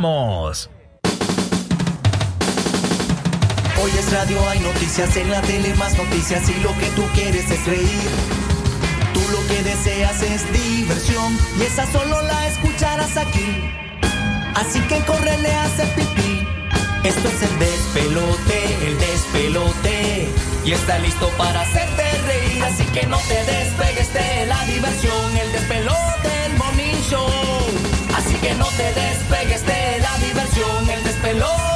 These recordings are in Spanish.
Hoy es radio, hay noticias en la tele, más noticias y lo que tú quieres es reír. Tú lo que deseas es diversión y esa solo la escucharás aquí. Así que corre, le hace pipí. Esto es el despelote, el despelote. Y está listo para hacerte reír, así que no te despegues de la diversión. El despelote, el morning show. Que no te despegues de la diversión. El despelote,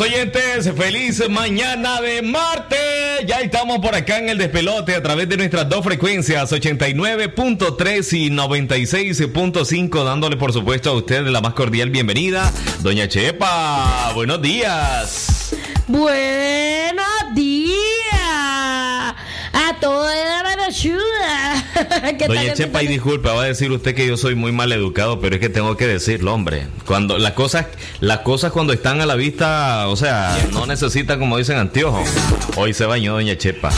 oyentes? Feliz mañana de martes. Ya estamos por acá en el despelote a través de nuestras dos frecuencias 89.3 y 96.5 dándole por supuesto a usted la más cordial bienvenida. Doña Chepa, buenos días. Buenos días a toda la ayuda. Doña Chepa, y disculpe, va a decir usted que yo soy muy mal educado, pero es que tengo que decirlo, hombre. Cuando las cosas, las cosas cuando están a la vista, o sea, no necesitan, como dicen, anteojos. Hoy se bañó Doña Chepa.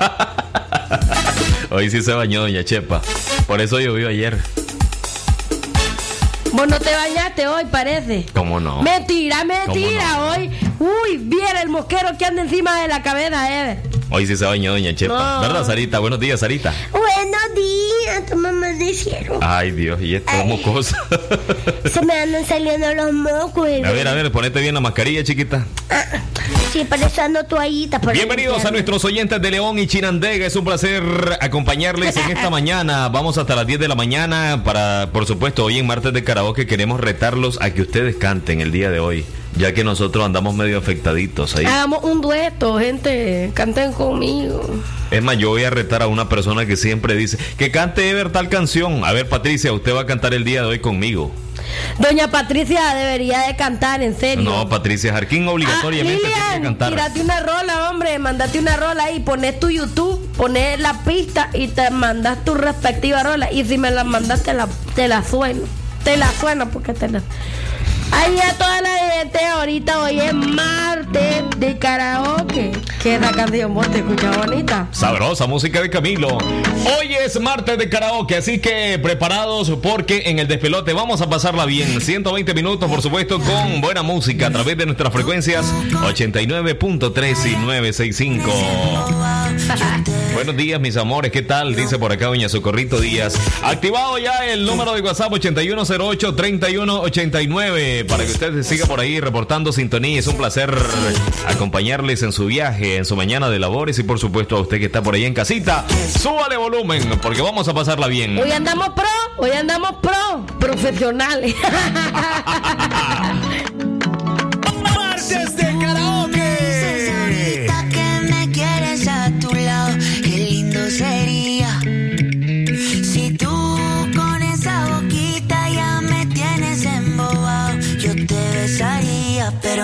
Hoy sí se bañó Doña Chepa. Por eso llovió ayer. Vos no te bañaste hoy, parece. ¿Cómo no? Mentira, mentira, ¿Cómo no? hoy. Uy, viene el mosquero que anda encima de la cabeza, eh. Hoy sí se bañó Doña Chepa. No. ¿Verdad, Sarita? Buenos días, Sarita. Buenos días, tu mamá dijeron. Ay, Dios, y esto es mocosa. Se me andan saliendo los mocos. bebé. A ver, a ver, ponete bien la mascarilla, chiquita. Sí, por eso ando toallita. para Bienvenidos a nuestros oyentes de León y Chinandega. Es un placer acompañarles en esta mañana. Vamos hasta las 10 de la mañana para, por supuesto, hoy en martes de karaoke queremos retarlos a que ustedes canten el día de hoy, ya que nosotros andamos medio afectaditos ahí. Hagamos un dueto, gente. Canten conmigo. Es más, yo voy a retar a una persona que siempre dice que cante Ever tal canción. A ver, Patricia, usted va a cantar el día de hoy conmigo. Doña Patricia debería de cantar, en serio. No, Patricia Jarquín obligatoriamente ah, tiene que cantar. Tírate una rola, hombre, mandate una rola y pones tu YouTube, pones la pista y te mandas tu respectiva rola. Y si me la mandas, te la, te la sueno. Te la sueno porque te la. Ahí a toda la gente, ahorita hoy es martes de karaoke. Que la canción vos te escucha bonita. Sabrosa música de Camilo. Hoy es martes de karaoke, así que preparados porque en el despelote vamos a pasarla bien. 120 minutos, por supuesto, con buena música a través de nuestras frecuencias 89.3 y 965. Buenos días, mis amores. ¿Qué tal? Dice por acá Doña Socorrito Díaz. Activado ya el número de WhatsApp 8108-3189 para que usted siga por ahí reportando sintonía. Es un placer acompañarles en su viaje, en su mañana de labores y por supuesto a usted que está por ahí en casita. Súbale volumen porque vamos a pasarla bien. Hoy andamos pro, hoy andamos pro, profesionales.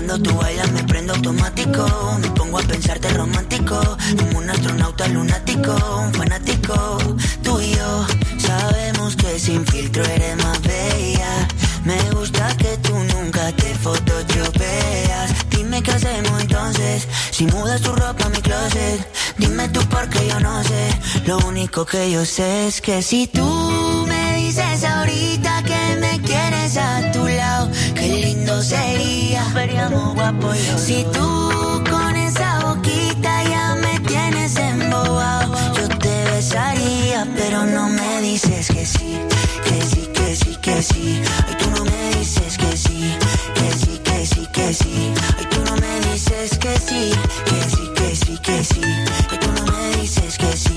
cuando tú bailas me prendo automático. Me pongo a pensarte romántico. Como un astronauta lunático, un fanático. Tú y yo sabemos que sin filtro eres más bella. Me gusta que tú nunca te photoshopeas. Dime qué hacemos Si mudas tu ropa a mi closet. Dime tú porque yo no sé. Lo único que yo sé es que si tú me dices ahorita que me quieres a tu lado, qué lindo sería. Veríamos guapo Si tú con esa boquita ya me tienes embobado, yo te besaría, pero no me dices que sí, que sí, que sí, que sí. Ay, tú no me dices que sí, que sí, que sí, que sí. Dices que sí, que sí, que sí, que sí. Ay, tú no me dices que sí,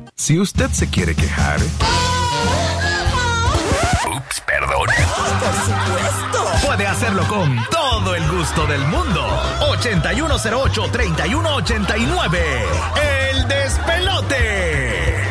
Si usted se quiere quejar. Ups, perdón. Por supuesto. Puede hacerlo con todo el gusto del mundo. 8108-3189. El despelote.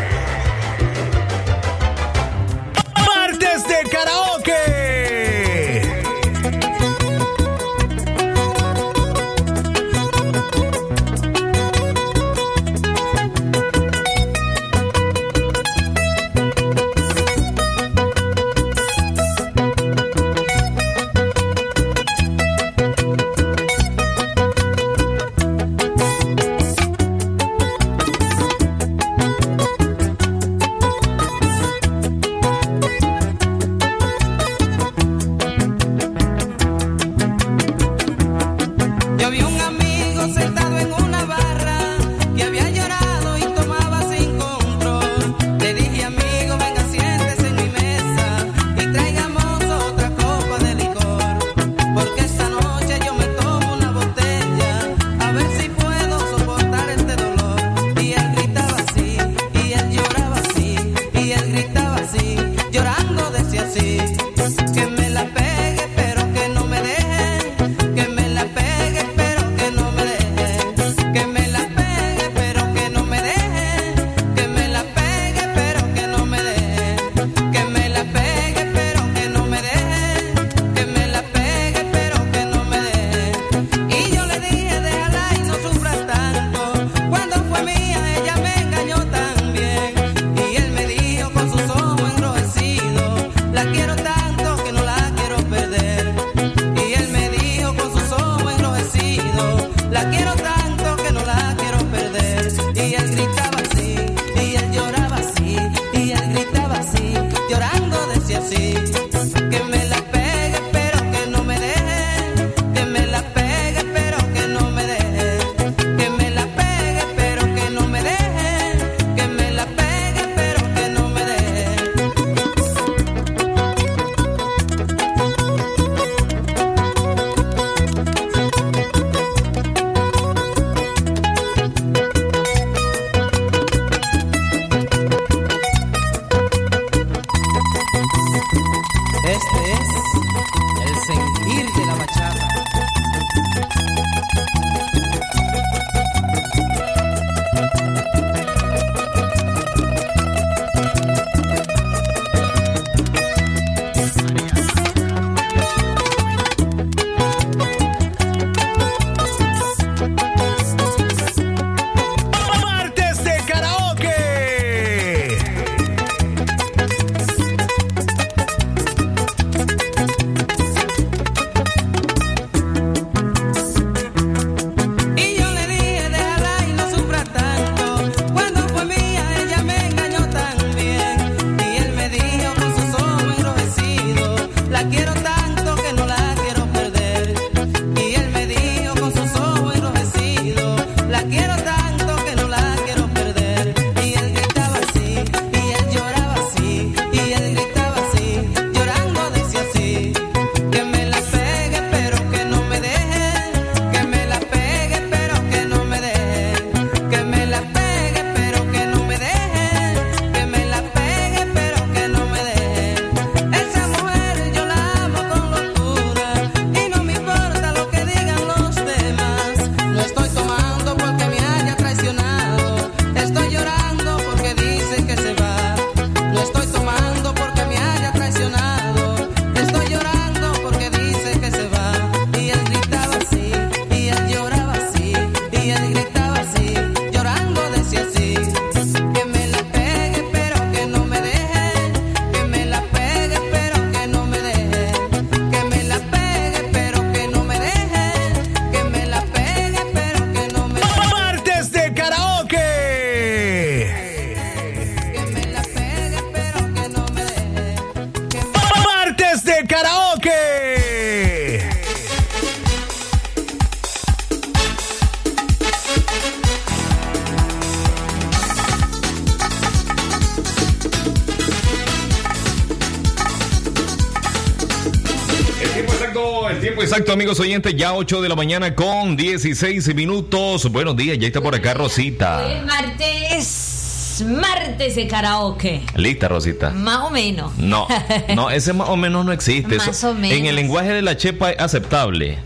amigos oyentes, ya 8 de la mañana con 16 minutos. Buenos días, ya está por acá Rosita. Martes, martes de karaoke. ¿Lista, Rosita? Más o menos. No, no, ese más o menos no existe. más o menos. En el lenguaje de la chepa es aceptable.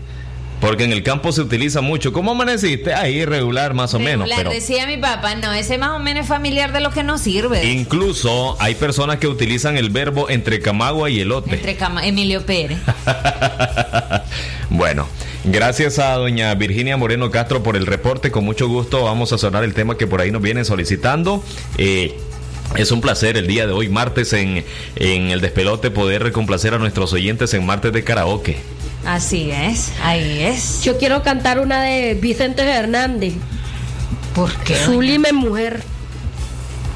Porque en el campo se utiliza mucho. ¿Cómo amaneciste? Ahí regular más o menos. Pero decía mi papá, no, ese más o menos es familiar de lo que no sirve. incluso hay personas que utilizan el verbo entre camagua y elote. Entre cama, Emilio Pérez. Bueno, gracias a doña Virginia Moreno Castro por el reporte. Con mucho gusto vamos a sonar el tema que por ahí nos vienen solicitando. Eh, es un placer el día de hoy, martes, en, en el despelote, poder complacer a nuestros oyentes en martes de karaoke. Así es, ahí es. Yo quiero cantar una de Vicente Fernández. ¿Por qué? Sublime mujer.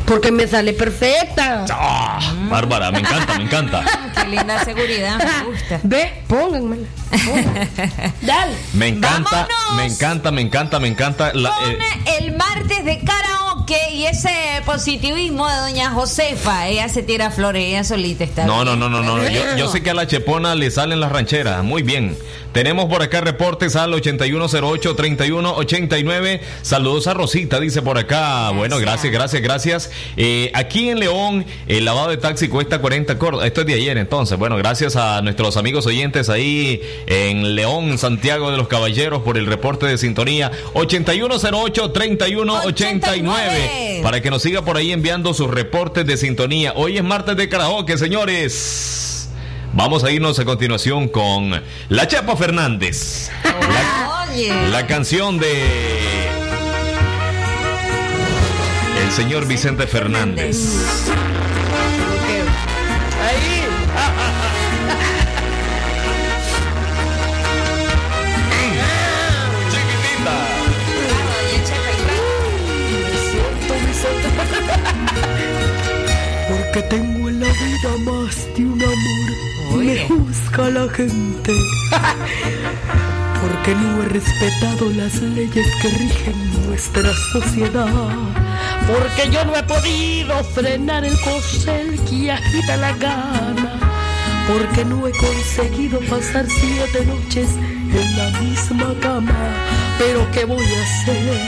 Porque me sale perfecta. ¡Ah! Bárbara, me encanta, me encanta. Qué linda seguridad, me gusta. Ve, pónganmela. Dale. Me encanta, Vámonos. me encanta, me encanta, me encanta. la- eh, el martes de karaoke y ese positivismo de doña Josefa. Ella se tira flores, ella solita está. No, no, no, no, no. Yo, yo sé que a la chepona le salen las rancheras. Muy bien. Tenemos por acá reportes al 8108-3189. Saludos a Rosita, dice por acá. Bueno, gracias, gracias, gracias. Eh, aquí en León, el lavado de taxi cuesta 40 cor- Esto es de ayer, entonces. Bueno, gracias a nuestros amigos oyentes ahí en León, Santiago de los Caballeros, por el reporte de sintonía. 8108-3189. Para que nos siga por ahí enviando sus reportes de sintonía. Hoy es martes de karaoke, señores. Vamos a irnos a continuación con La Chapa Fernández. Oye. La canción de el señor Vicente Fernández. Ahí. Porque tengo en la vida más de un amor. Me juzga la gente. Porque no he respetado las leyes que rigen nuestra sociedad. Porque yo no he podido frenar el corcel que agita la gana. Porque no he conseguido pasar siete noches en la misma cama. Pero ¿qué voy a hacer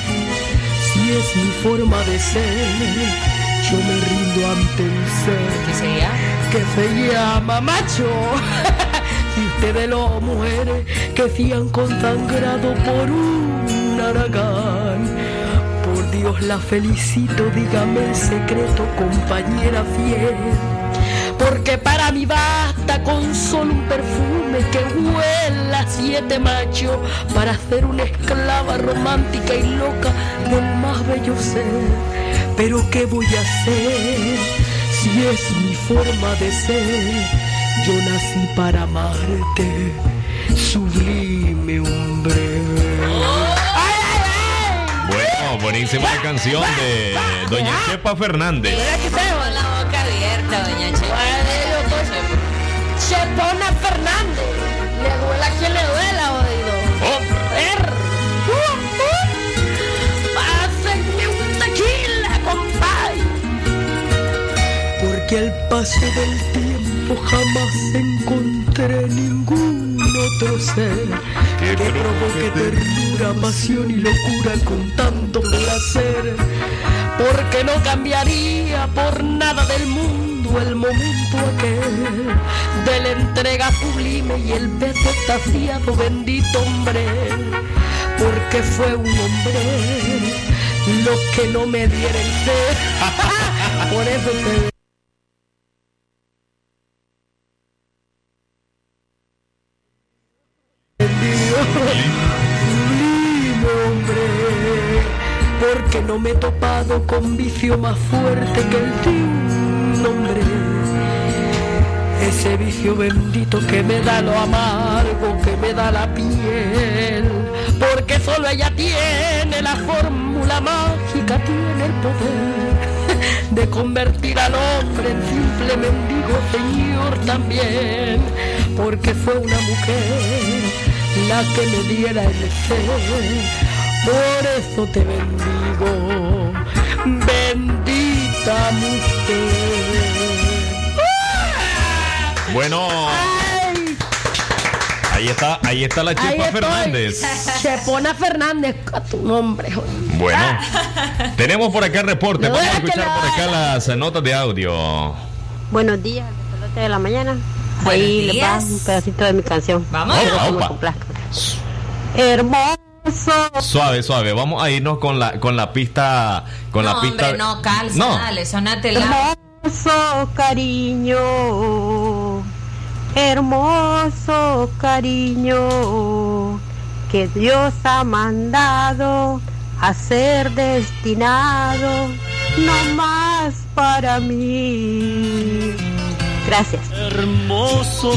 si es mi forma de ser? Yo me rindo ante un ser ¿Qué sería? que se llama macho. Si ustedes los mujeres que se han consagrado por un aragán. Por Dios la felicito, dígame el secreto, compañera fiel. Porque para mí basta con solo un perfume que huela a siete machos para ser una esclava romántica y loca del más bello ser. Pero ¿qué voy a hacer si es mi forma de ser? Yo nací para amarte, sublime hombre. Bueno, buenísima la canción de Doña Chepa Fernández. Con la boca abierta, doña Chepa. Chepona Fernández. Le duela a quien le duela, oído. Er. Uh, uh. Pásenme un tequila, compadre. Porque al paso del tiempo jamás encontré ningún otro ser que provoque ternura, pasión y locura con tanto placer. Porque no cambiaría por nada del mundo el momento aquel de la entrega sublime y el beso extasiado, bendito hombre. Porque fue un hombre lo que no me diera el ser. Por eso me he topado con vicio más fuerte que el de un hombre. Ese vicio bendito que me da lo amargo, que me da la piel, Porque solo ella tiene la fórmula mágica, tiene el poder de convertir al hombre en simple mendigo, señor también. porque fue una mujer la que me diera el ser. Por eso te bendigo, bendita mujer. Bueno, Ahí está, ahí está la Chepa. Fernández. Chepona Fernández, a tu nombre, joder. Bueno, tenemos por acá el reporte. No Vamos a escuchar por acá las notas de audio. Buenos días, pelote de la mañana. Buenos Ahí les va días. un pedacito de mi canción. Vamos. Opa. complazca. Hermoso. Suave, suave. Vamos a irnos con la con la pista con no, la pista. hombre, no, calza, No. dale, sonate la. Hermoso cariño. Hermoso cariño. Que Dios ha mandado a ser destinado. No más para mí. Gracias.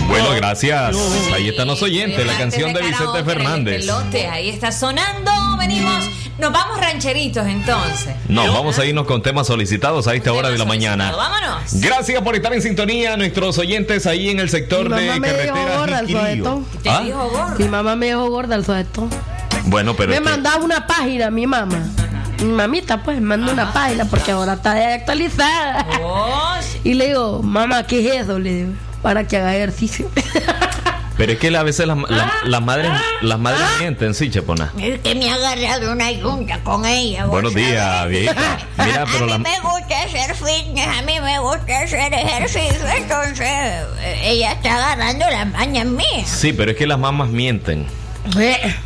Bueno, gracias. Ahí están los oyentes, la canción de Vicente Fernández. pelote, ahí está sonando. Venimos, nos vamos rancheritos entonces. No, vamos a irnos con temas solicitados a esta hora de la mañana. Vámonos. Gracias por estar en sintonía, nuestros oyentes ahí en el sector Mi de mamá me dijo carretera gorda el Jiquirío. sujetón. Te ¿Ah? Mi mamá me dijo gorda el sujetón. Bueno, pero me mandaba una página, mi mamá. Mi mamita, pues, me mandó una página porque ahora está actualizada. Oh, sí. Y le digo, mamá, ¿qué es eso? Le digo, para que haga ejercicio. pero es que a veces las, las- las madres las madres Ah. mienten, sí, Chepona. Es que me ha agarrado una yunta con ella. Buenos ¿vos días, viejita. Mira, a pero mí la me gusta hacer fitness, a mí me gusta hacer ejercicio, entonces eh, ella está agarrando las mañas mías. Sí, pero es que las mamás mienten.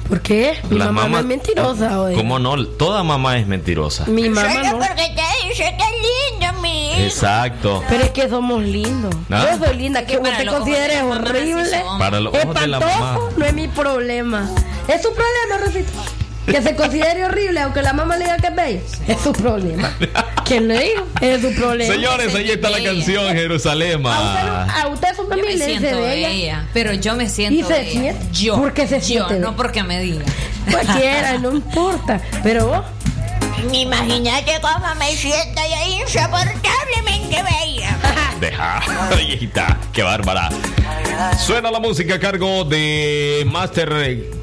¿Por qué? Mi Las mamá no es mentirosa, oye. ¿Cómo no? Toda mamá es mentirosa. Mi mamá Solo no. porque te dice tan lindo, mi hijo. Exacto. Pero es que somos lindos. ¿Ah? Yo soy linda, que vos te consideres la horrible. Para los ojos de la mamá. No es mi problema. Es su problema, Rosita. Que se considere horrible, aunque la mamá le diga que es bello. Es su problema. ¿Quién le dijo? Es su problema. Señores, ahí está la canción Jerusalén. A usted, no- a usted su Yo me familia le dice siento bella. ella, pero yo me siento ¿Y se ella. siente? Yo. ¿Por qué se Yo, siente? no porque me diga. Cualquiera, no importa. Pero vos, Imagínate cómo me siento yo insoportablemente bella. Deja, viejita, qué bárbara. Suena la música a cargo de Master.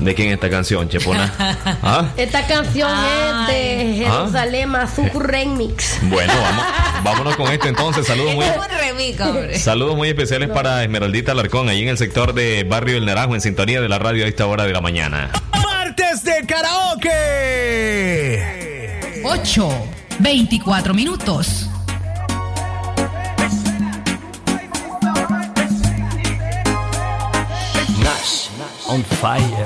¿De quién es esta canción, Chepona? ¿Ah? esta canción es de Jerusalén Azul Remix. Bueno, vamos, vámonos con esto entonces. Saludos muy, remix, saludos muy especiales para Esmeraldita Alarcón, ahí en el sector de Barrio El Naranjo, en sintonía de la radio a esta hora de la mañana. Martes de karaoke. 8, 24 minutos. On fire.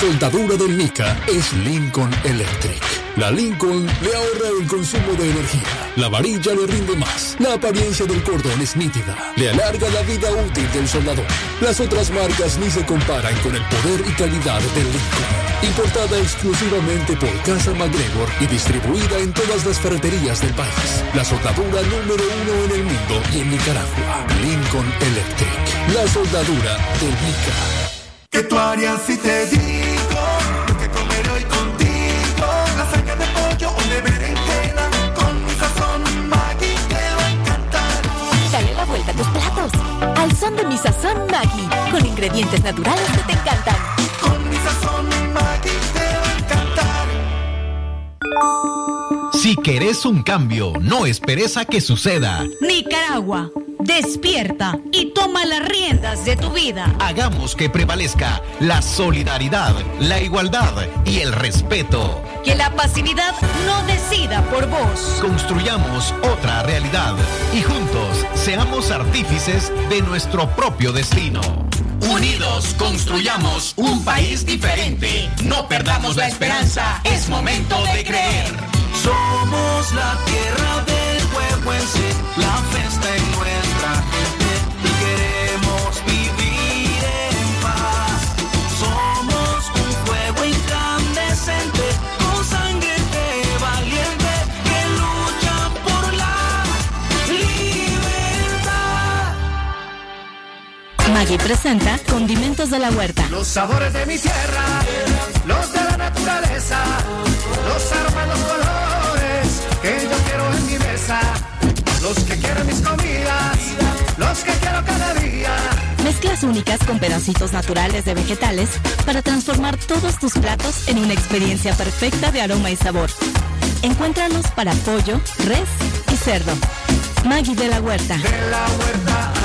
Soldadura del Nica es Lincoln Electric. La Lincoln le ahorra el consumo de energía. La varilla le rinde más. La apariencia del cordón es nítida. Le alarga la vida útil del soldador. Las otras marcas ni se comparan con el poder y calidad del Lincoln. Importada exclusivamente por Casa MacGregor y distribuida en todas las ferreterías del país. La soldadura número uno en el mundo y en Nicaragua. Lincoln Electric. La soldadura del Nica. ¿Qué tú harías si te digo ingredientes naturales que te encantan. Con mi sazón Maggi te va a encantar. Si querés un cambio, no esperes a que suceda. Nicaragua, despierta y toma las riendas de tu vida. Hagamos que prevalezca la solidaridad, la igualdad y el respeto. Que la pasividad no decida por vos. Construyamos otra realidad y juntos seamos artífices de nuestro propio destino. Unidos construyamos un país diferente. No perdamos la esperanza. Es momento de creer. Somos la tierra del huehuense, la fiesta es Maggi presenta Condimentos de la Huerta. Los sabores de mi tierra, los de la naturaleza, los aromas, los colores que yo quiero en mi mesa, los que quiero en mis comidas, los que quiero cada día. Mezclas únicas con pedacitos naturales de vegetales para transformar todos tus platos en una experiencia perfecta de aroma y sabor. Encuéntralos para pollo, res y cerdo. Maggi de la Huerta. De la huerta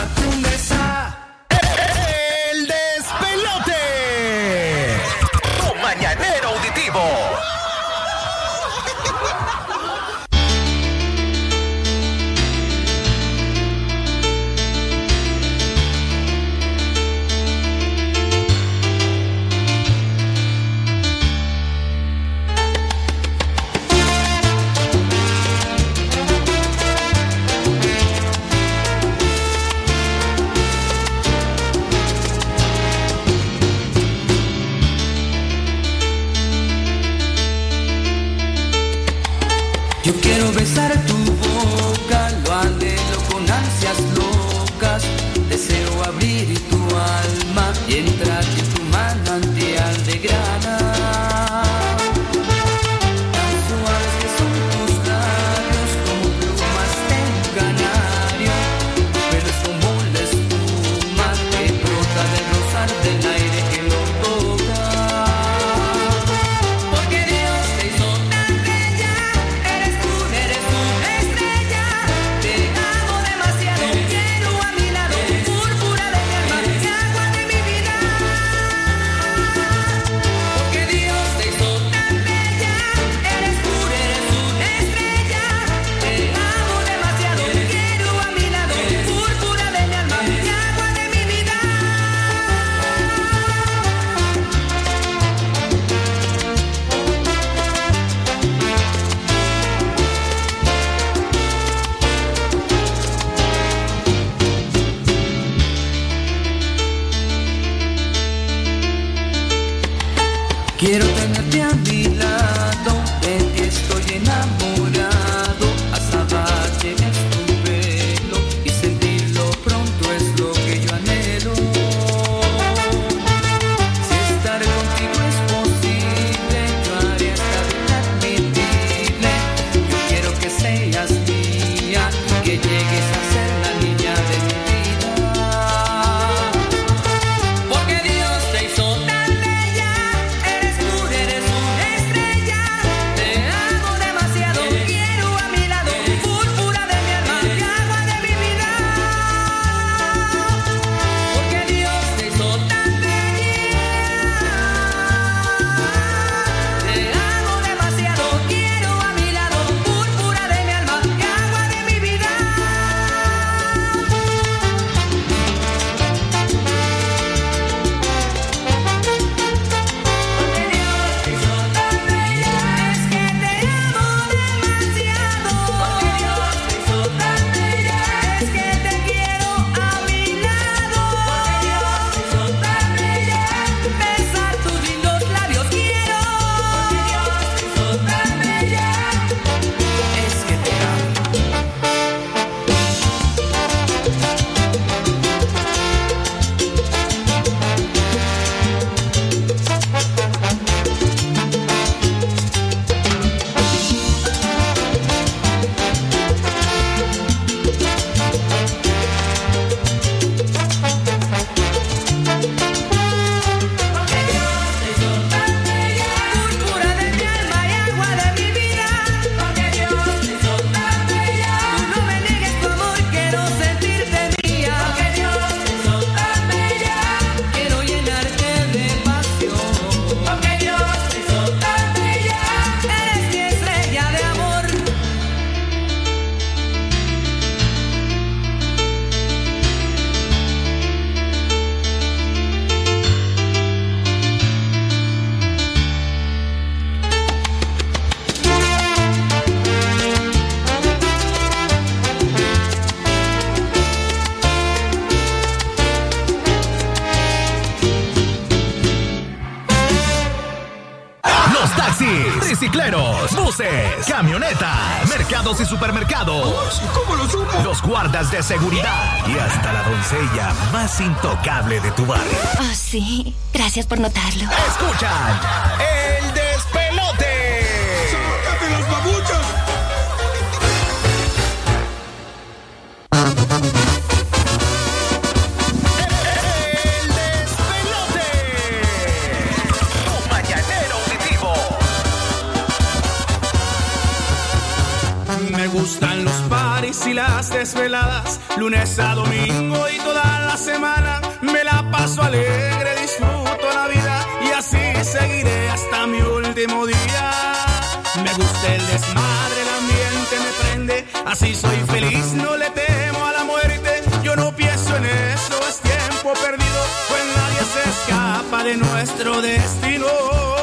camionetas, mercados y supermercados. ¿Cómo lo supo? Los guardas de seguridad y hasta la doncella más intocable de tu barrio. Oh, sí. Gracias por notarlo. Escuchan el de y las desveladas, lunes a domingo y toda la semana. Me la paso alegre, disfruto la vida y así seguiré hasta mi último día. Me gusta el desmadre, el ambiente me prende, así soy feliz, no le temo a la muerte. Yo no pienso en eso, es tiempo perdido, pues nadie se escapa de nuestro destino.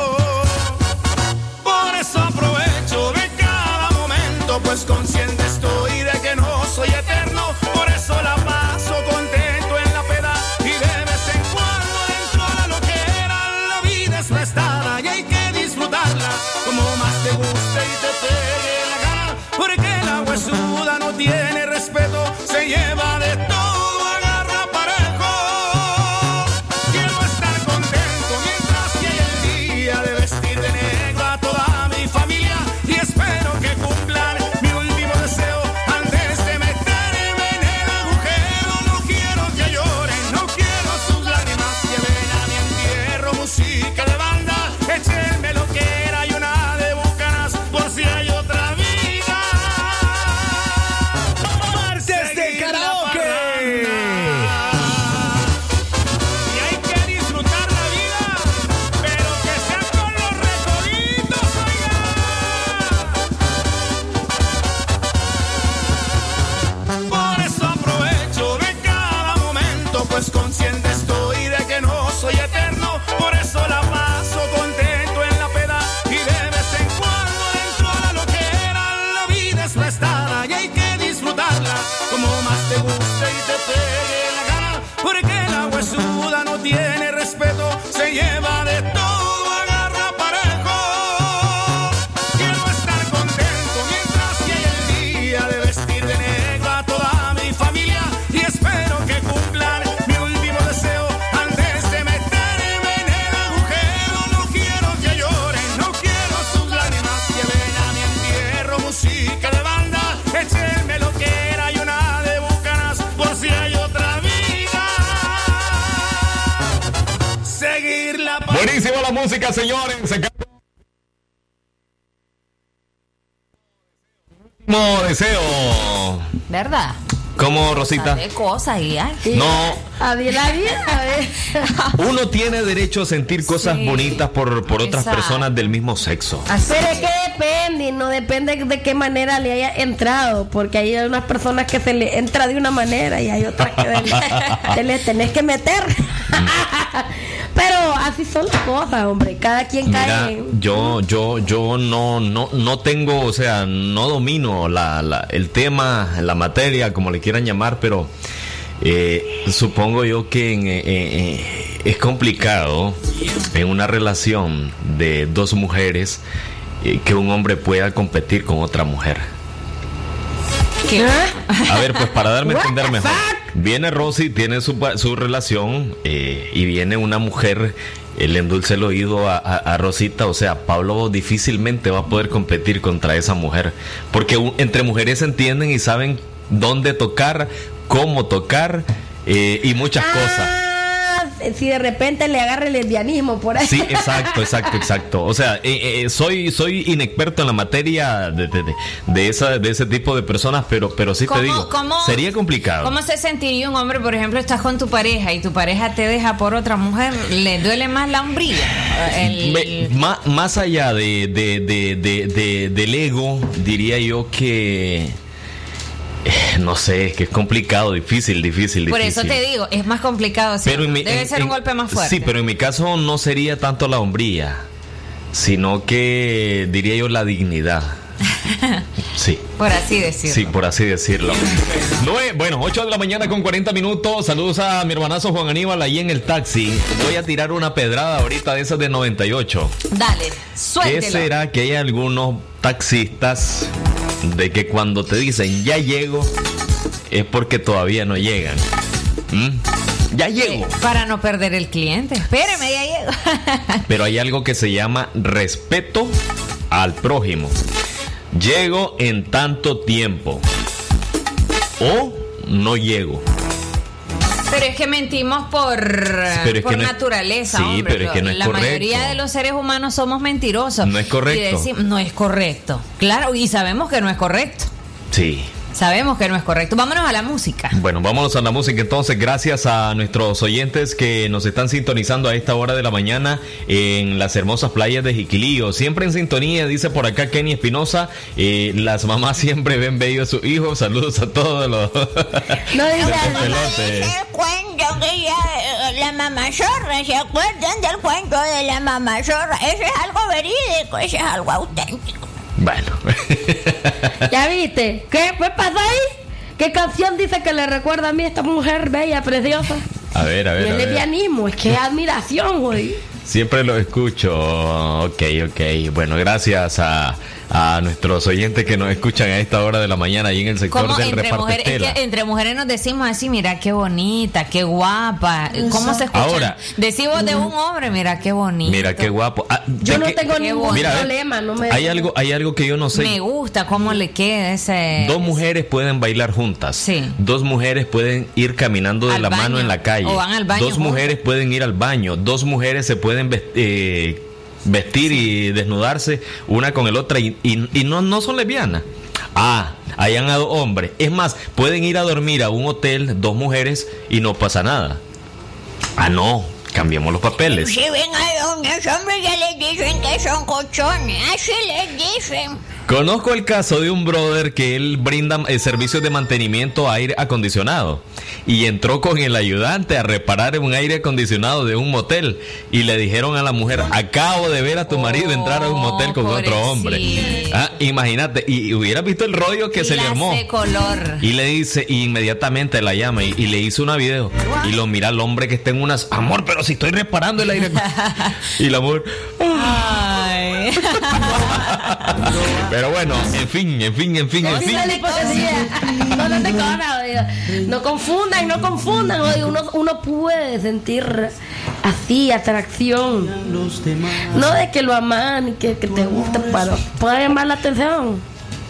Música, señores. Último deseo. ¿Verdad? ¿Cómo, Rosita? De cosas y ay. No, A ver, la vida, a ver. uno tiene derecho a sentir cosas Sí. bonitas por, por otras Exacto. personas del mismo sexo. Pero es que depende, no depende de qué manera le haya entrado, porque hay unas personas que se le entra de una manera y hay otras que le- te le tenés que meter. Pero así son las cosas, hombre. Cada quien Mira, cae. yo, yo, yo no, no, no tengo, o sea, no domino la, la- el tema, la materia, como le quieran llamar, pero eh, supongo yo que en, eh, eh, es complicado en una relación de dos mujeres eh, que un hombre pueda competir con otra mujer. A ver, pues para darme a entender mejor. Viene Rosy, tiene su, su relación eh, y viene una mujer, eh, le endulce el oído a, a- a Rosita. O sea, Pablo difícilmente va a poder competir contra esa mujer. Porque entre mujeres se entienden y saben dónde tocar, cómo tocar eh, y muchas cosas. Si de repente le agarra el lesbianismo por ahí. Sí, exacto, exacto, exacto. O sea, eh, eh, soy soy inexperto en la materia de, de, de- de esa, de ese tipo de personas, pero, pero sí te ¿Cómo- digo, cómo- sería complicado. ¿Cómo se sentiría un hombre, por ejemplo, estás con tu pareja y tu pareja te deja por otra mujer? ¿Le duele más la hombría? El- Me- ma- más allá de, de- de- de- de- del ego, diría yo que eh, no sé, es que es complicado, difícil, difícil, por difícil. eso te digo, es más complicado. ¿sí? Pero en mi- Debe en- ser un golpe más fuerte. Sí, pero en mi caso no sería tanto la hombría, sino que diría yo la dignidad. Sí. Por así decirlo. Sí, por así decirlo. Nueve- bueno, 8 de la mañana con 40 minutos. Saludos a mi hermanazo Juan Aníbal ahí en el taxi. Voy a tirar una pedrada ahorita de esas de 98. Dale, ¿Qué suéltelo. será que hay algunos taxistas de que cuando te dicen ya llego es porque todavía no llegan? ¿Mm? Ya llego. Para no perder el cliente. Espéreme, ya llego. Pero hay algo que se llama respeto al prójimo. Llego en tanto tiempo. O no llego. Pero es que mentimos por, por que no es- naturaleza. Sí, hombre. pero es que no es La correcto. mayoría de los seres humanos somos mentirosos. No es correcto. Y decim- no es correcto. Claro, y sabemos que no es correcto. Sí. Sabemos que no es correcto. Vámonos a la música. Bueno, vámonos a la música entonces. Gracias a nuestros oyentes que nos están sintonizando a esta hora de la mañana en las hermosas playas de Jiquilío. Siempre en sintonía, dice por acá Kenny Espinosa. eh, las mamás siempre ven bello a sus hijos. Saludos a todos los. No dice que ya eh, la mamá zorra, ¿se acuerdan del cuento de la mamá zorra? Ese es algo verídico, ese es algo auténtico. Bueno. ¿Ya viste? ¿Qué, ¿Qué pasa ahí? ¿Qué canción dice que le recuerda a mí esta mujer bella, preciosa? A ver, a Y ver. el ver. lesbianismo, es que es admiración, güey. Siempre lo escucho. Ok, ok. Bueno, gracias a, a nuestros oyentes que nos escuchan a esta hora de la mañana ahí en el sector del entre reparto mujeres, es Estela. que entre mujeres nos decimos así, mira qué bonita, qué guapa. ¿Cómo se escucha? Ahora. Decimos de un hombre, mira qué bonito. Mira qué guapo. Ah, Yo ¿de no tengo ningún Mira, problema, no me... Hay algo, hay algo que yo no sé. Me gusta cómo le queda ese. Dos mujeres pueden bailar juntas. Sí. Dos mujeres pueden ir caminando de Al la baño. mano en la calle. O van al baño Dos juntas. mujeres pueden ir al baño. Dos mujeres se pueden eh, vestir y desnudarse una con el otra y, y- y no, no son lesbianas. Ah, hayan a hombres. Es más, pueden ir a dormir a un hotel dos mujeres y no pasa nada. Ah, no. Cambiemos los papeles. Si ven a los hombres ya les dicen que son cochones, así les dicen. Conozco el caso de un brother que él brinda eh, servicios de mantenimiento a aire acondicionado y entró con el ayudante a reparar un aire acondicionado de un motel y le dijeron a la mujer, acabo de ver a tu marido entrar a un motel con otro hombre. Ah, imagínate, y, hubiera visto el rollo que se le armó. Color. Y le dice, y inmediatamente la llama y, y le hizo una video. Y lo mira al hombre que está en unas, amor, pero si estoy reparando el aire. y la mujer, Ay. pero bueno, en fin, en fin, en fin, en. No, no te. No confundan, no confundan. Uno, uno puede sentir así atracción. No de que lo aman y que, que te gusta, pero puede llamar la atención.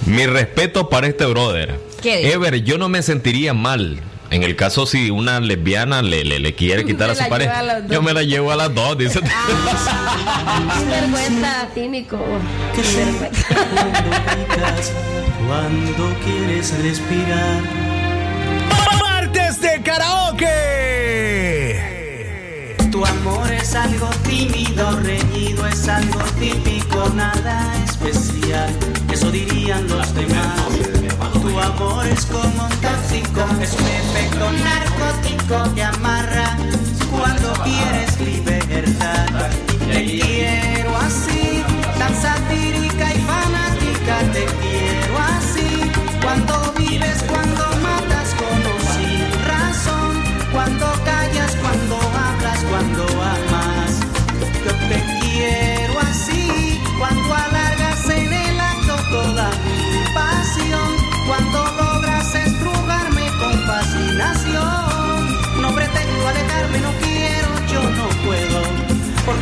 Mi respeto para este brother. Ever, yo no me sentiría mal En el caso si una lesbiana le, le, le quiere quitar a su pareja, a las dos. yo me la llevo a las dos, dice. Sin vergüenza, cínico. Sin vergüenza. Cuando quieres respirar. Martes de karaoke. Tu amor es algo tímido, reñido, es algo típico, nada especial. Eso dirían los demás. Tu amor es como un tóxico, es un efecto narcótico que amarra cuando quieres libertad.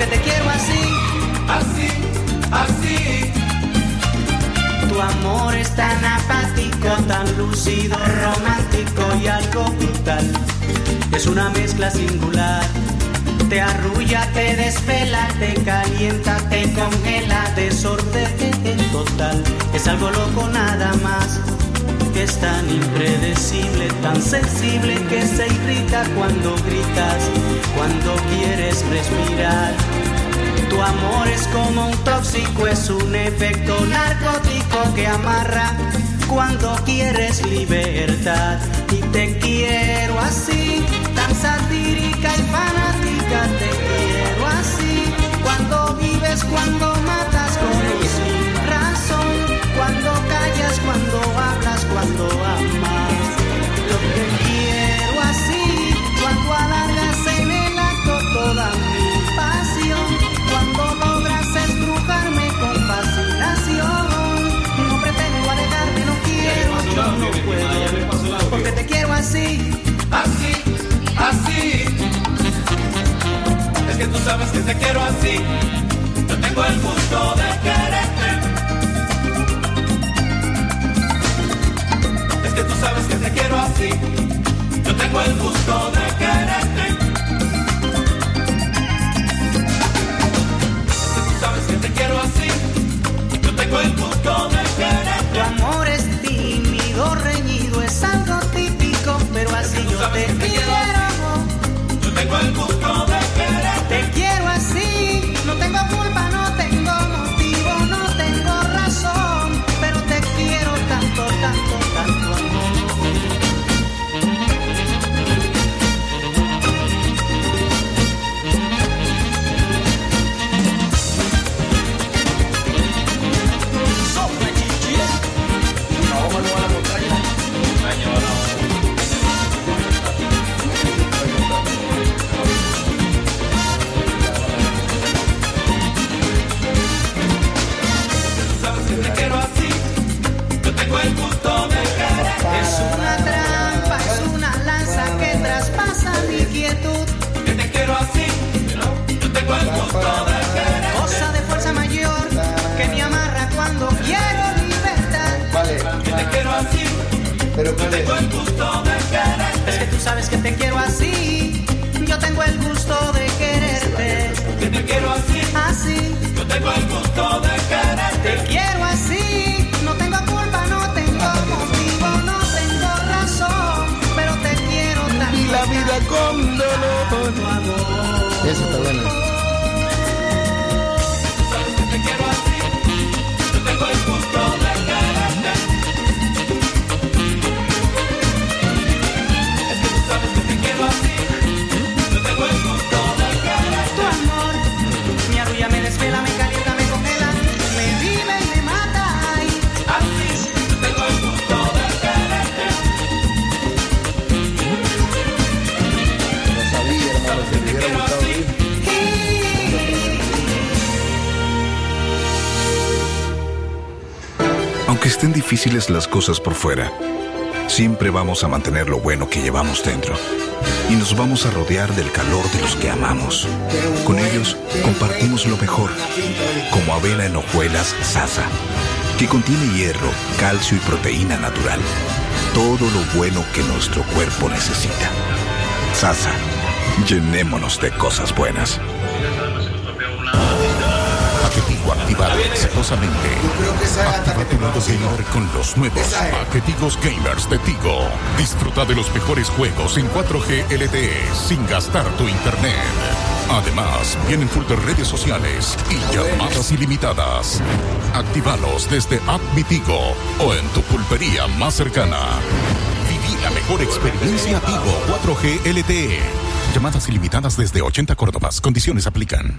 Porque te quiero así. Así, así. Tu amor es tan apático, tan lúcido, romántico y algo brutal. Es una mezcla singular. Te arrulla, te desvela, te calienta, te congela, desorden total. Es algo loco nada más. Es tan impredecible, tan sensible que se irrita cuando gritas, cuando quieres respirar. Tu amor es como un tóxico, es un efecto narcótico que amarra cuando quieres libertad. Y te quiero así, tan satírica y fanática, te quiero así. Cuando vives, cuando matas, con razón. Cuando callas, cuando hablas, cuando amas. Yo te quiero así, cuando alargas en el acto toda mi pasión. Cuando logras estrujarme con fascinación. No pretendo alejarme, no quiero, yo no puedo. Porque te quiero así, así, así. Es que tú sabes que te quiero así. Yo tengo el gusto de quererte. Que tú sabes que te quiero así. Yo tengo el gusto de quererte. Es que tú sabes que te quiero así. Yo tengo el gusto de quererte. Tu amor es tímido, reñido, es algo típico, pero así yo te las cosas por fuera, siempre vamos a mantener lo bueno que llevamos dentro. Y nos vamos a rodear del calor de los que amamos. Con ellos compartimos lo mejor, como avena en hojuelas Sasa, que contiene hierro, calcio y proteína natural. todo lo bueno que nuestro cuerpo necesita. Sasa, llenémonos de cosas buenas. Exitosamente. Activa tu lado gamer con los nuevos paquetigos gamers de Tigo. Disfruta de los mejores juegos en 4G LTE sin gastar tu internet. Además, vienen full de redes sociales y llamadas ilimitadas. Actívalos desde App o en tu pulpería más cercana. Viví la mejor experiencia Tigo 4G LTE. Llamadas ilimitadas desde 80 Córdobas. Condiciones aplican.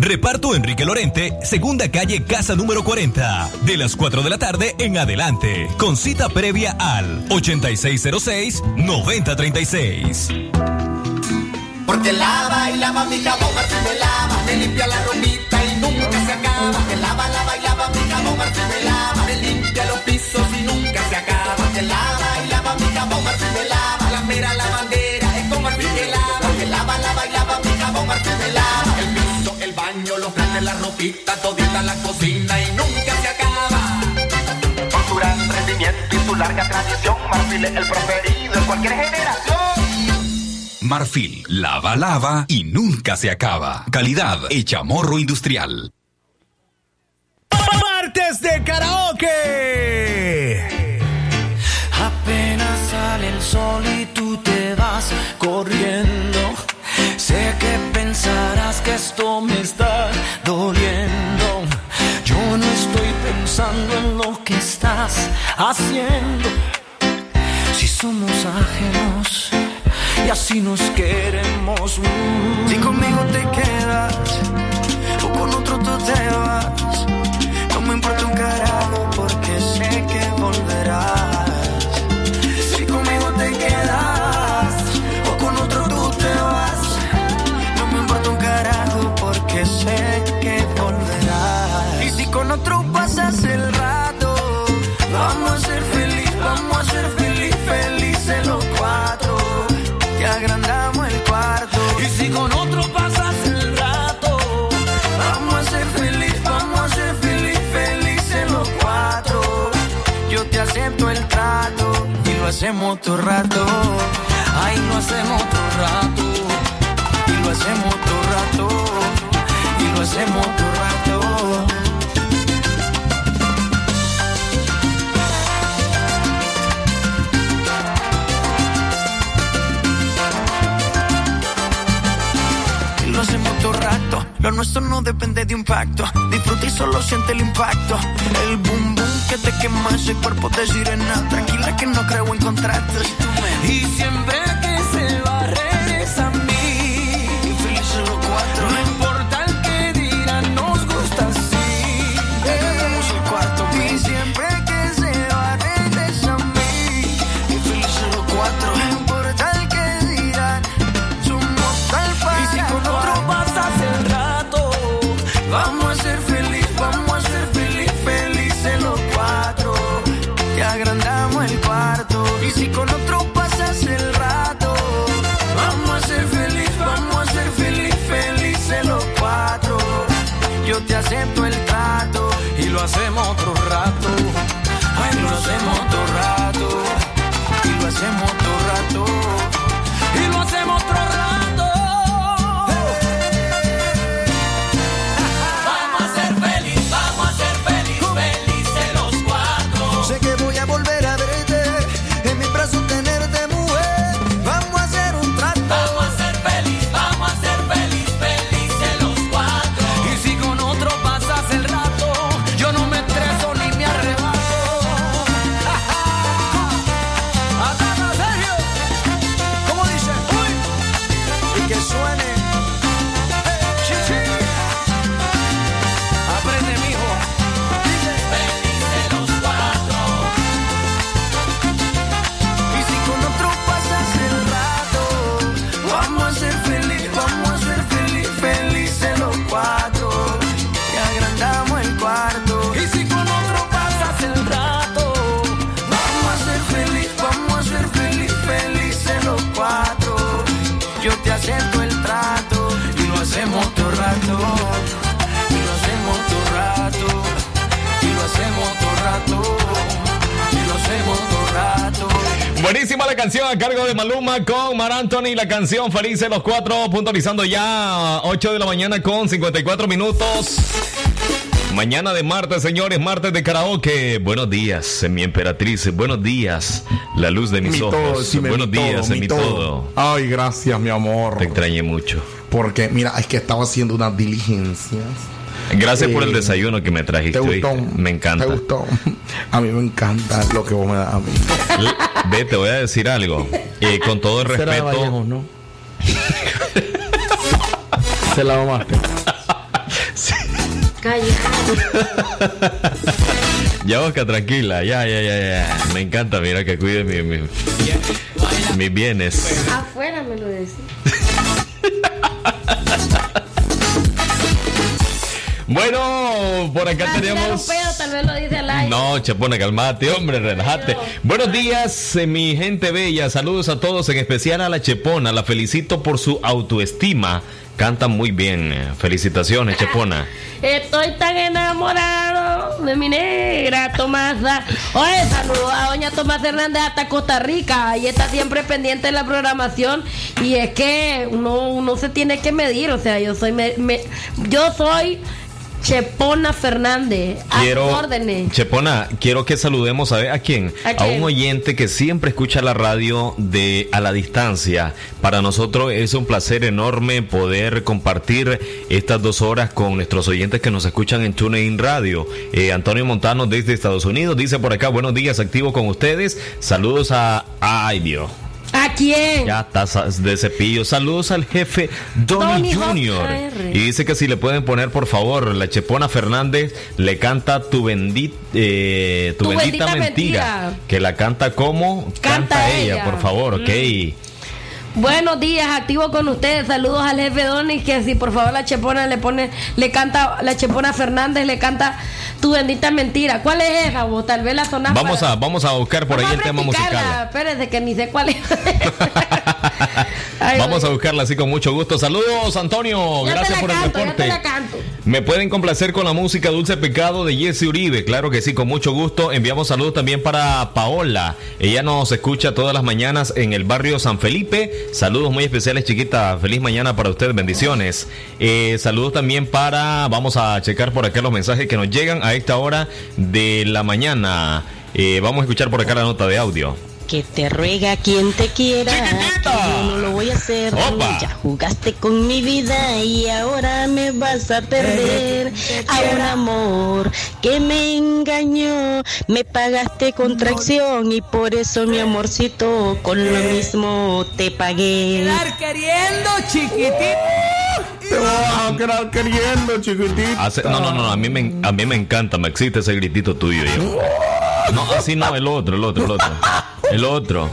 Reparto Enrique Lorente, segunda calle Casa número 40, de las 4 de la tarde en adelante, con cita previa al 8606-9036. Porque lava y lava mi jabón, Marfil me lava, me limpia la ropita y nunca se acaba. Que lava, lava y lava mi jabón, Marfil me lava, ropita, todita la cocina y nunca se acaba. Con su gran rendimiento y su larga tradición, Marfil es el preferido en cualquier generación. Marfil, lava, lava y nunca se acaba. Calidad hecha morro industrial. Martes de karaoke. Apenas sale el sol y tú te vas corriendo. Sé que pensarás que esto me está doliendo. Yo no estoy pensando en lo que estás haciendo. Si somos ajenos y así nos queremos. mm. Si conmigo te quedas o con otro tú te vas, no me importa un carajo hacemos todo rato. Ay, lo hacemos todo rato. Y lo hacemos todo rato. Y lo hacemos todo rato. Lo nuestro no depende de un pacto. Disfruta y solo siente el impacto. El boom boom que te quema ese cuerpo de sirena. Tranquila que no creo en contratos. Y siempre La canción a cargo de Maluma con Mar Anthony. La canción Felices los cuatro, puntualizando ya 8 de la mañana con 54 minutos. Mañana de martes, señores, martes de karaoke. Buenos días, mi emperatriz. Buenos días, la luz de mis Mi ojos. todo, sí, Buenos todo, días, mi mi todo. todo. Ay, gracias, mi amor. Te extrañé mucho. Porque, mira, es que estaba haciendo unas diligencias. Gracias por el desayuno que me trajiste. ¿Te gustó? ¿oíste? Me encanta. ¿Te gustó? A mí me encanta lo que vos me das a mí. Ve, te voy a decir algo. Eh, con todo el respeto. ¿no? Se la mamaste. Ya Oscar, tranquila, ya, ya, ya, ya. Me encanta, mira que cuide mi, mi- mis bienes. Afuera me lo decís. Bueno, por acá tenemos. pedo, tal vez lo dice al aire. No, Chapona, calmate, hombre, relájate. Buenos días, eh, mi gente bella. Saludos a todos, en especial a la Chepona. La felicito por su autoestima. Canta muy bien. eh. Felicitaciones, Chepona. Estoy tan enamorado de mi negra Tomasa. Oye, saludos a doña Tomás Hernández hasta Costa Rica. Y está siempre pendiente de la programación. Y es que uno, uno se tiene que medir. O sea, yo soy me- me- yo soy Chepona Fernández. A Quiero, órdenes. Chepona, quiero que saludemos a, ver, ¿a quién? ¿A quién? un oyente que siempre escucha la radio de a la distancia. Para nosotros es un placer enorme poder compartir estas dos horas con nuestros oyentes que nos escuchan en TuneIn Radio. Eh, Antonio Montano desde Estados Unidos dice por acá, buenos días, activo con ustedes. Saludos a... Ay, Dios. ¿A quién? Ya tazas de cepillo. Saludos al jefe Donny Donny Jr. JR. Y dice que si le pueden poner, por favor, la Chepona Fernández le canta tu, bendit, eh, tu, Tu bendita, bendita mentira, mentira. Que la canta como Canta ella, ella. por favor, ok. Buenos días, activo con ustedes. Saludos al jefe Donny que si por favor la Chepona le pone, le canta, la Chepona Fernández le canta tu bendita mentira. ¿Cuál es esa? vos? tal vez la zona. Vamos a, vamos a buscar por ahí el tema musical. Espérese que ni sé cuál es. Vamos a buscarla así con mucho gusto. Saludos, Antonio. Ya Gracias por el ya reporte. te la canto. Me pueden complacer con la música Dulce Pecado de Jesse Uribe. Claro que sí, con mucho gusto. Enviamos saludos también para Paola. Ella nos escucha todas las mañanas en el barrio San Felipe. Saludos muy especiales, chiquita. Feliz mañana para usted. Bendiciones. Eh, saludos también para. Vamos a checar por acá los mensajes que nos llegan a esta hora de la mañana. Eh, vamos a escuchar por acá la nota de audio. Que te ruega quien te quiera, que yo no lo voy a hacer. Opa. Ya jugaste con mi vida y ahora me vas a perder. A un amor que me engañó, me pagaste con traición y por eso mi amorcito con lo mismo te pagué. Estar queriendo, chiquitito. Te vas a quedar queriendo, chiquitito. Hace- no, no, no, a mí, me, a mí me encanta, me excita ese gritito tuyo. yo. No, así no, el otro, el otro, el otro. El otro.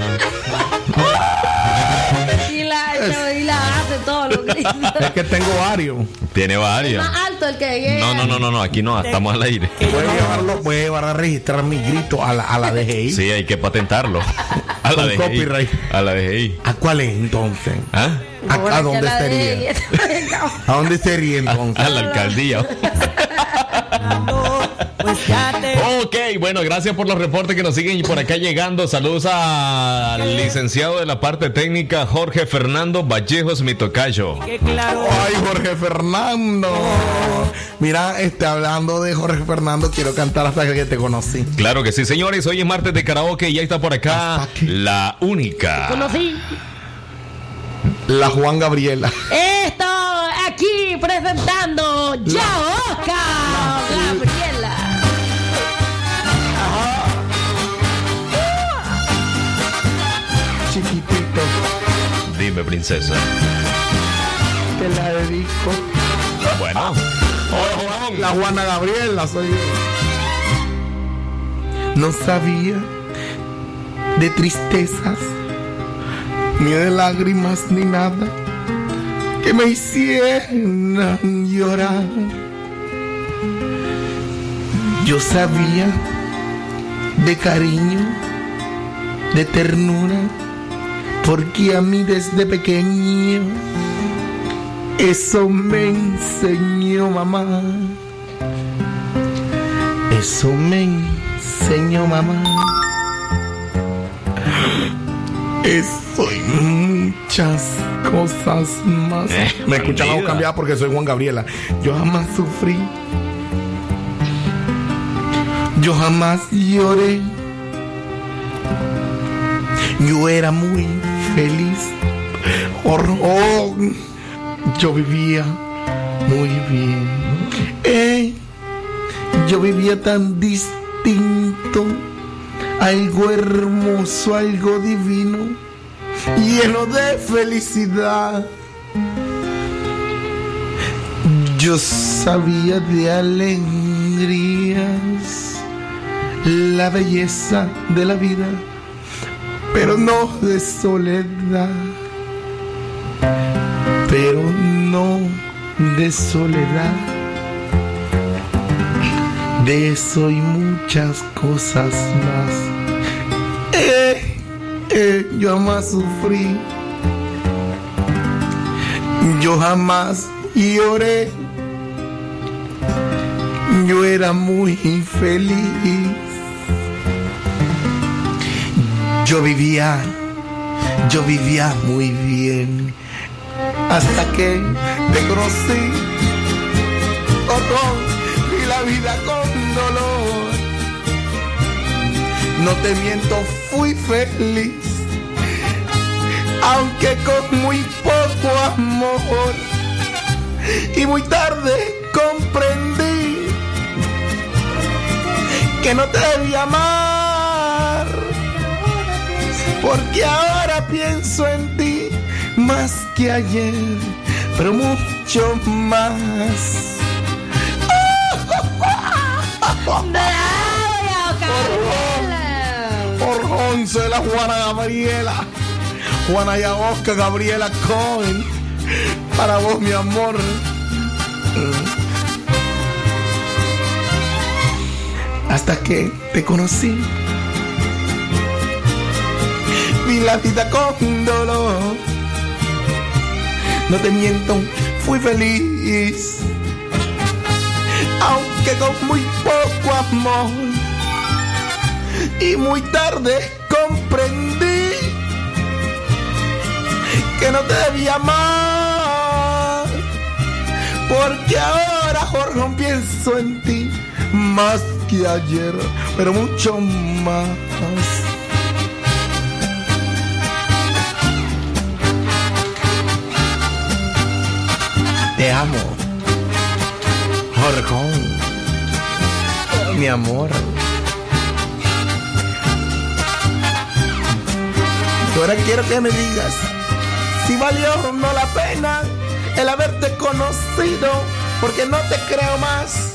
y la, y la hace todo lo que Es que tengo varios. Tiene varios. Más alto el que llegue. No, no, no, no, no, aquí no, estamos al aire. Voy a llevarlo, voy a llevar a registrar mi grito a la, a la DGI. Sí, hay que patentarlo. A la DGI. copyright. A la DGI. ¿A cuál es entonces? ¿Ah? ¿A, a dónde sería? ¿A dónde sería entonces? A la alcaldía. Ok, bueno, gracias por los reportes que nos siguen por acá llegando. Saludos al licenciado de la parte técnica Jorge Fernando Vallejos, mi tocayo. Ay, Jorge Fernando. Mira, este, hablando de Jorge Fernando, quiero cantar hasta que te conocí. Claro que sí, señores. Hoy es martes de karaoke y ya está por acá la única. Conocí. La Juan Gabriela. Esto aquí presentando Yaoca princesa. Te la dedico. Bueno. La Juana Gabriela soy yo. No sabía de tristezas, ni de lágrimas, ni nada que me hicieran llorar. Yo sabía de cariño, de ternura, porque a mí desde pequeño eso me enseñó mamá. Eso me enseñó mamá. Eso y muchas cosas más. Eh, Me escuchan la voz cambiada porque soy Juan Gabriela. Yo jamás sufrí. Yo jamás lloré. Yo era muy feliz. Oh, yo vivía muy bien. Eh, yo vivía tan distinto. Algo hermoso, algo divino. Lleno de felicidad. Yo sabía de alegrías. La belleza de la vida pero no de soledad, pero no de soledad. De eso y muchas cosas más. Eh, eh, yo jamás sufrí, yo jamás lloré, yo era muy feliz. Yo vivía, yo vivía muy bien hasta que te conocí. Oh, vi la vida con dolor. No te miento, fui feliz, aunque con muy poco amor. Y muy tarde comprendí que no te debía amar porque ahora pienso en ti más que ayer, pero mucho más. Por once de la Juana Gabriela, Juana Yabosca Gabriela Cohen, para vos mi amor. Hasta que te conocí la vida con dolor. No te miento, fui feliz, aunque con muy poco amor. Y muy tarde comprendí que no te debía amar, porque ahora Jorge pienso en ti más que ayer, pero mucho más. Te amo. Jorgón. Mi amor. Y ahora quiero que me digas si valió o no la pena el haberte conocido, porque no te creo más.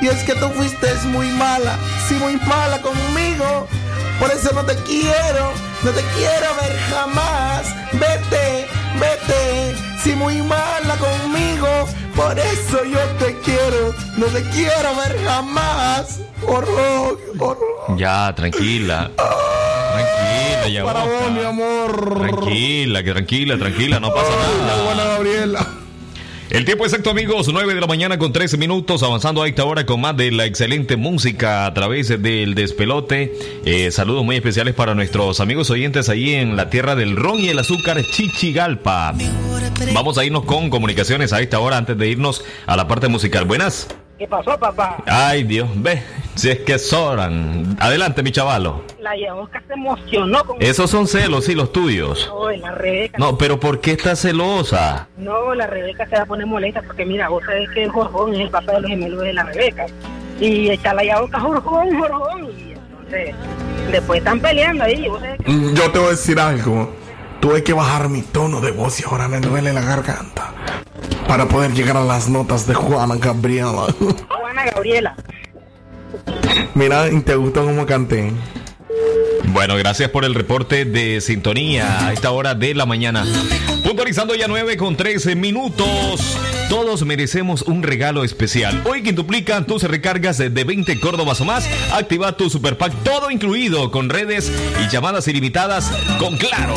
Y es que tú fuiste muy mala, sí, muy mala conmigo. Por eso no te quiero, no te quiero ver jamás. Vete, vete, si muy mala conmigo. Por eso yo te quiero, no te quiero ver jamás. Horror, horror. Ya, tranquila. Tranquila, ya Para vos, mi amor. Tranquila, que tranquila, tranquila, no pasa nada. Buena Gabriela. El tiempo exacto, amigos, 9 de la mañana con 13 minutos, avanzando a esta hora con más de la excelente música a través del despelote. Eh, saludos muy especiales para nuestros amigos oyentes ahí en la tierra del ron y el azúcar Chichigalpa. Vamos a irnos con comunicaciones a esta hora antes de irnos a la parte musical. Buenas. ¿Qué pasó, papá? Ay, Dios, ve, si es que sobran. Adelante, mi chavalo. La Yabosca se emocionó con Esos son celos, sí, los tuyos. No, la Rebeca. No, pero ¿por qué estás celosa? No, la Rebeca se va a poner molesta porque mira, vos sabés que Jorjón es el papá de los gemelos de la Rebeca. Y está la Yabosca Jorjón, Jorjón. Y entonces, después están peleando ahí. Vos sabés que- Mm, Yo te voy a decir algo. Tuve que bajar mi tono de voz y ahora me duele la garganta. Para poder llegar a las notas de Juana Gabriela. Juana Gabriela. Mira, ¿y ¿te gustó cómo canté? Bueno, gracias por el reporte de sintonía a esta hora de la mañana. Puntualizando ya 9 con 13 minutos. Todos merecemos un regalo especial. Hoy quintuplican tus recargas de 20 Córdobas o más. Activa tu Super Pack todo incluido con redes y llamadas ilimitadas con Claro.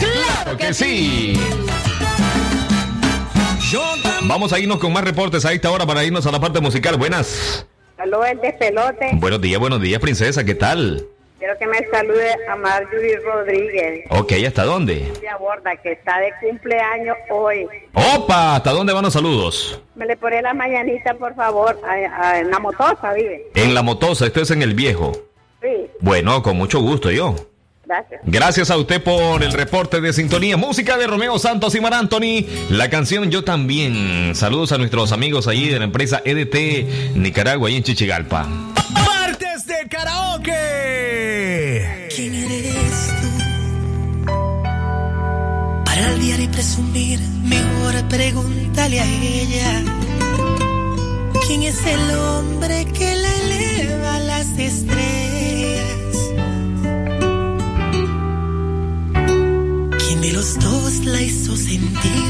¡Claro que sí! Vamos a irnos con más reportes a esta hora para irnos a la parte musical. Buenas. Saludos el despelote. Buenos días, buenos días, princesa. ¿Qué tal? Quiero que me salude a Marjorie Rodríguez, Ok, ¿hasta dónde? de Borda, que está de cumpleaños hoy. ¡Opa! ¿Hasta dónde van los saludos? Me le pone la mañanita, por favor, a, a- en la motosa, vive. En La Motosa, esto es en El Viejo. Sí, Bueno, con mucho gusto yo. Gracias. Gracias a usted por el reporte de sintonía. Música de Romeo Santos y Mar Anthony. La canción Yo también. Saludos a nuestros amigos allí de la empresa EDT Nicaragua, ahí en Chichigalpa. Martes de karaoke. ¿Quién eres tú? Para y presumir, mejor pregúntale a ella. ¿Quién es el hombre que la eleva a las estrellas? La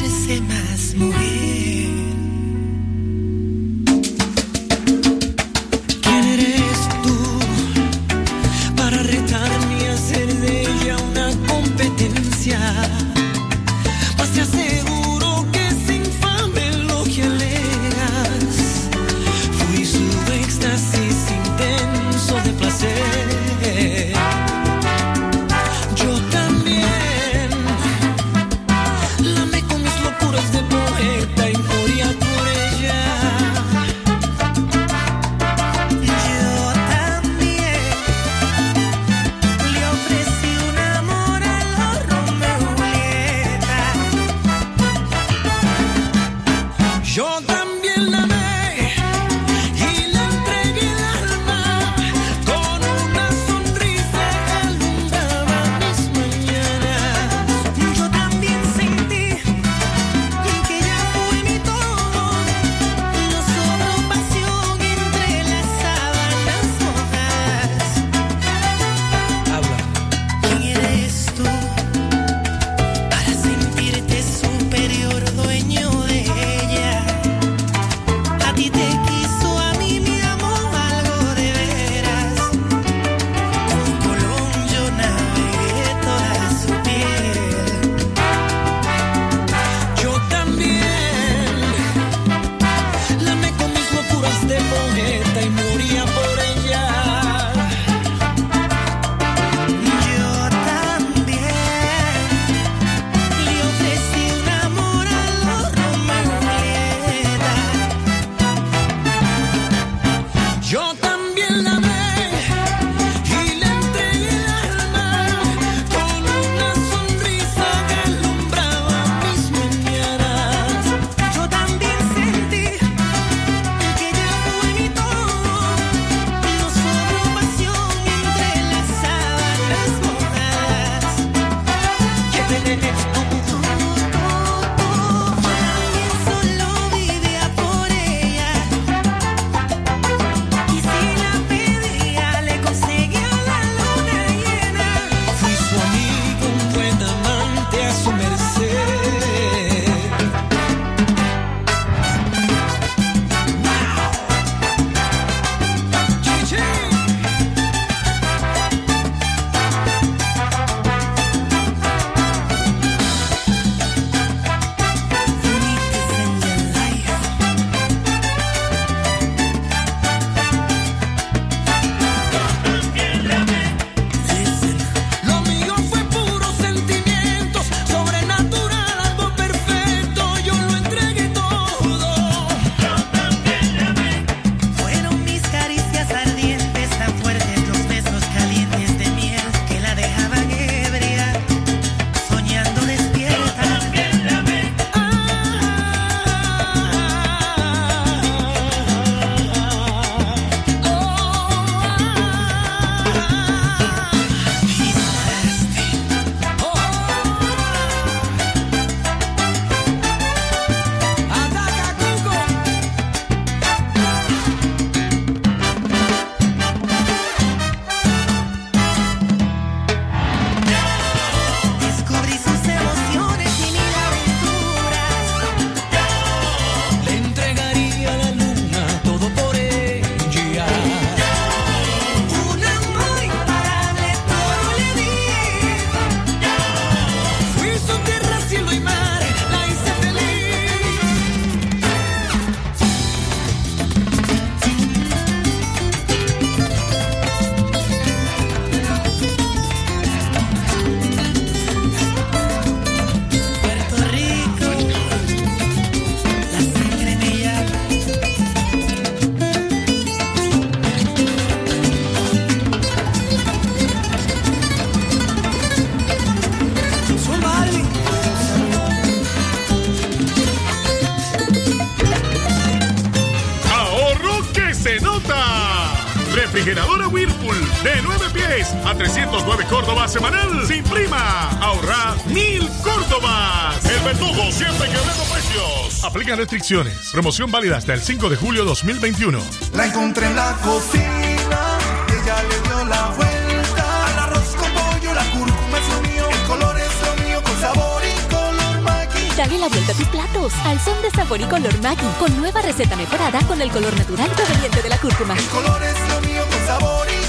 restricciones. Promoción válida hasta el 5 de julio 2021. La encontré en la cocina, ella le dio la vuelta. Al arroz con pollo, la cúrcuma es lo mío, el color es lo mío, con sabor y color Maggi. Dale la vuelta a tus platos al son de sabor y color Maggi con nueva receta mejorada con el color natural proveniente de la cúrcuma. El color es lo mío, con sabor y.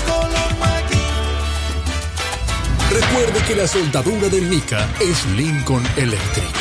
Recuerde que la soldadura del Mica es Lincoln Electric.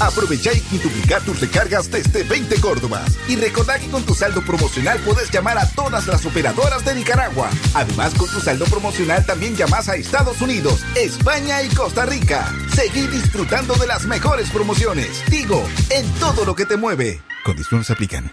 Aprovecha y quintuplicar tus recargas desde 20 Córdobas. Y recordá que con tu saldo promocional puedes llamar a todas las operadoras de Nicaragua. Además, con tu saldo promocional también llamas a Estados Unidos, España y Costa Rica. Seguí disfrutando de las mejores promociones. Tigo, en todo lo que te mueve. Condiciones aplican.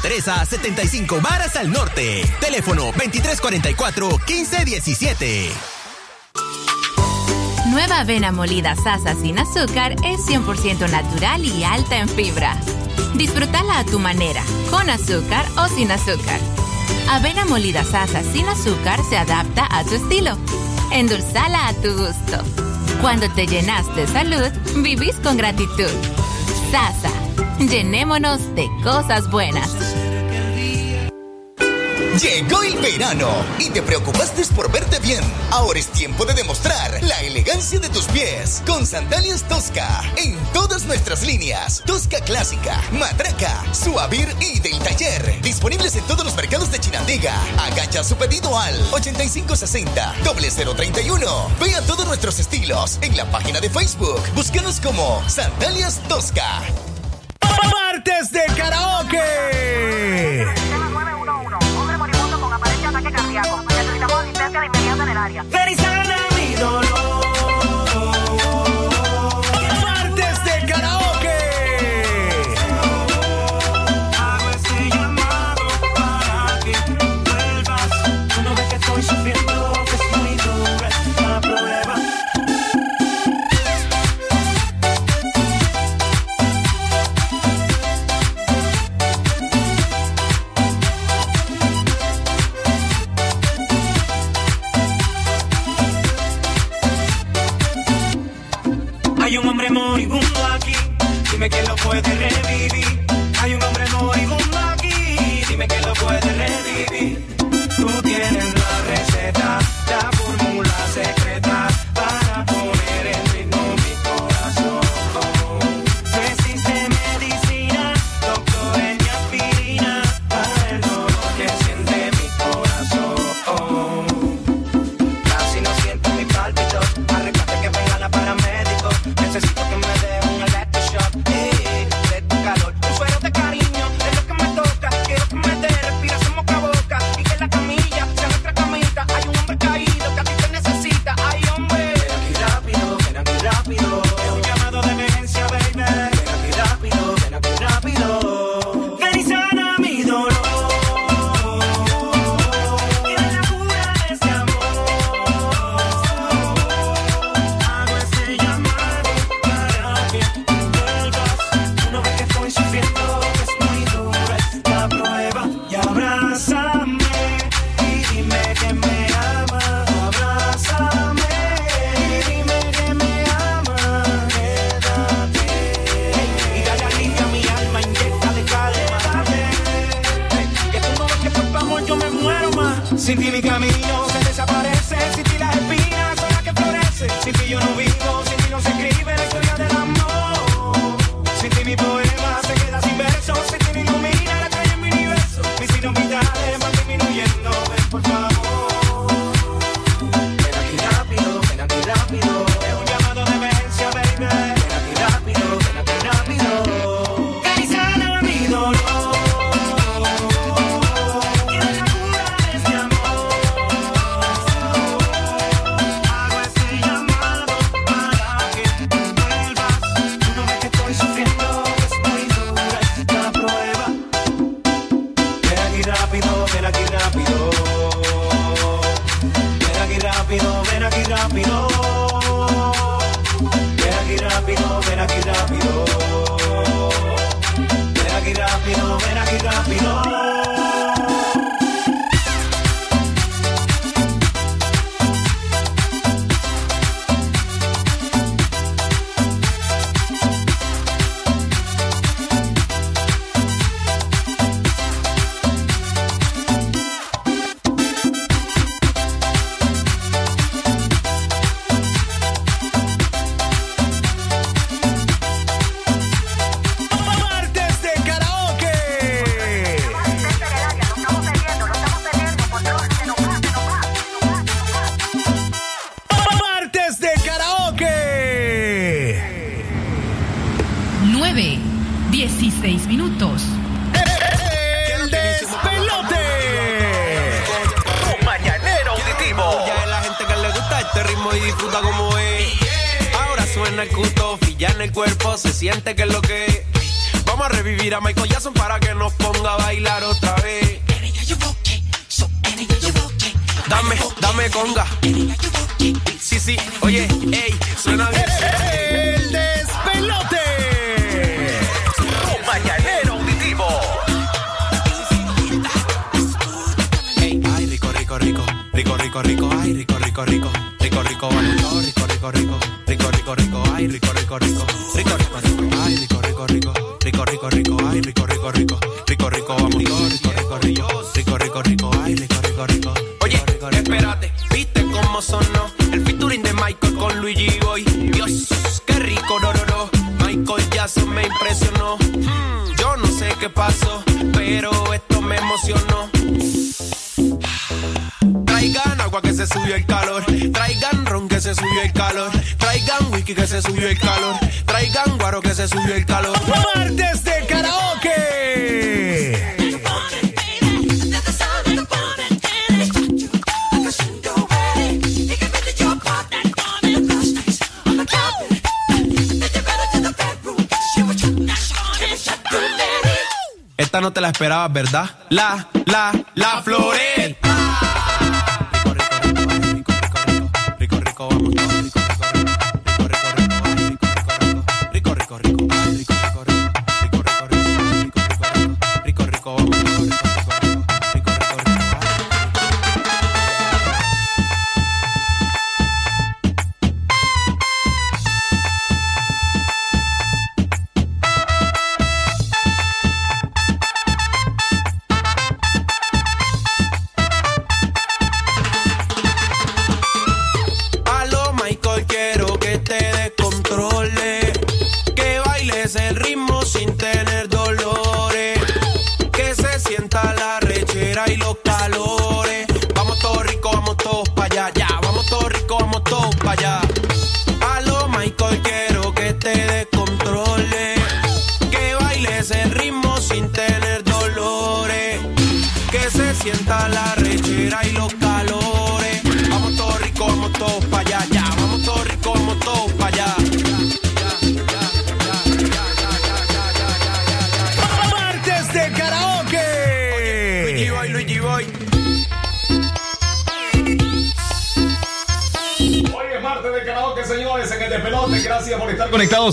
Teresa, 75 varas al norte. Teléfono 2344-1517. Nueva avena molida Sasa sin azúcar es 100% natural y alta en fibra. Disfrútala a tu manera, con azúcar o sin azúcar. Avena molida Sasa sin azúcar se adapta a tu estilo. Endulzala a tu gusto. Cuando te llenas de salud, vivís con gratitud. Sasa, llenémonos de cosas buenas. Llegó el verano y te preocupaste por verte bien. Ahora es tiempo de demostrar la elegancia de tus pies con sandalias Tosca en todas nuestras líneas. Tosca clásica, matraca, suavir y del taller. Disponibles en todos los mercados de Chinandega. Agacha su pedido al 8560 0031. Vea todos nuestros estilos en la página de Facebook. Búscanos como Sandalias Tosca. Martes de karaoke. Cardíaco. Necesitamos asistencia de inmediato en el área. Minutos. El despelote. Un mañanero auditivo. Ya es la gente que le gusta este ritmo y disfruta como es. Ahora suena el cuto, ya en el cuerpo, se siente que es lo que es. Vamos a revivir a Michael Jackson para que nos ponga a bailar otra vez. Dame, dame conga. Sí, sí, oye, ey, suena bien. El despelote. Mañanero auditivo. Ey, ay, rico, rico, rico, rico, rico, rico, ay, rico, rico, rico, rico, rico, todo, rico, rico, rico, rico, rico, rico, ay, rico, rico, rico, rico, rico, rico, ay, rico, rico, rico, rico, rico, rico, ay, rico, rico, rico, rico, rico, vamos, todo, rico, rico, rico, rico, rico, rico, ay, rico, rico, rico. Oye, espérate, ¿viste cómo sonó el featuring de Michael con Luigi Boy? Dios, qué rico, no, no, no. Michael Jackson me impresionó. Qué pasó, pero esto me emocionó. Traigan agua que se subió el calor. Traigan ron que se subió el calor. Traigan whisky que se subió el calor. Traigan guaro que se subió el calor. Martes de karaoke. No te la esperabas, ¿verdad? La, la, la floreta.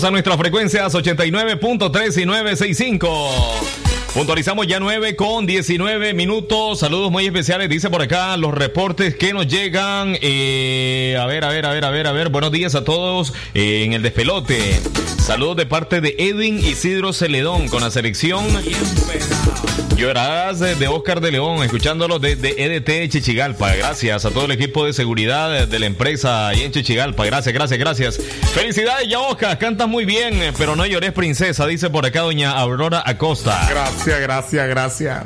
A nuestras frecuencias 89.3 y 965. Puntualizamos ya 9 con 19 minutos. Saludos muy especiales. Dice por acá los reportes que nos llegan. Eh, a ver, a ver, a ver, a ver, a ver. Buenos días a todos eh, en el despelote. Saludos de parte de Edwin Isidro Celedón con la selección Llorarás de, de Oscar de León, escuchándolo de, de EDT Chichigalpa. Gracias a todo el equipo de seguridad de, de la empresa ahí en Chichigalpa. Gracias, gracias, gracias. Felicidades, ya Oscar. Cantas muy bien, eh, pero no llores, princesa, dice por acá doña Aurora Acosta. Gracias, gracias, gracias.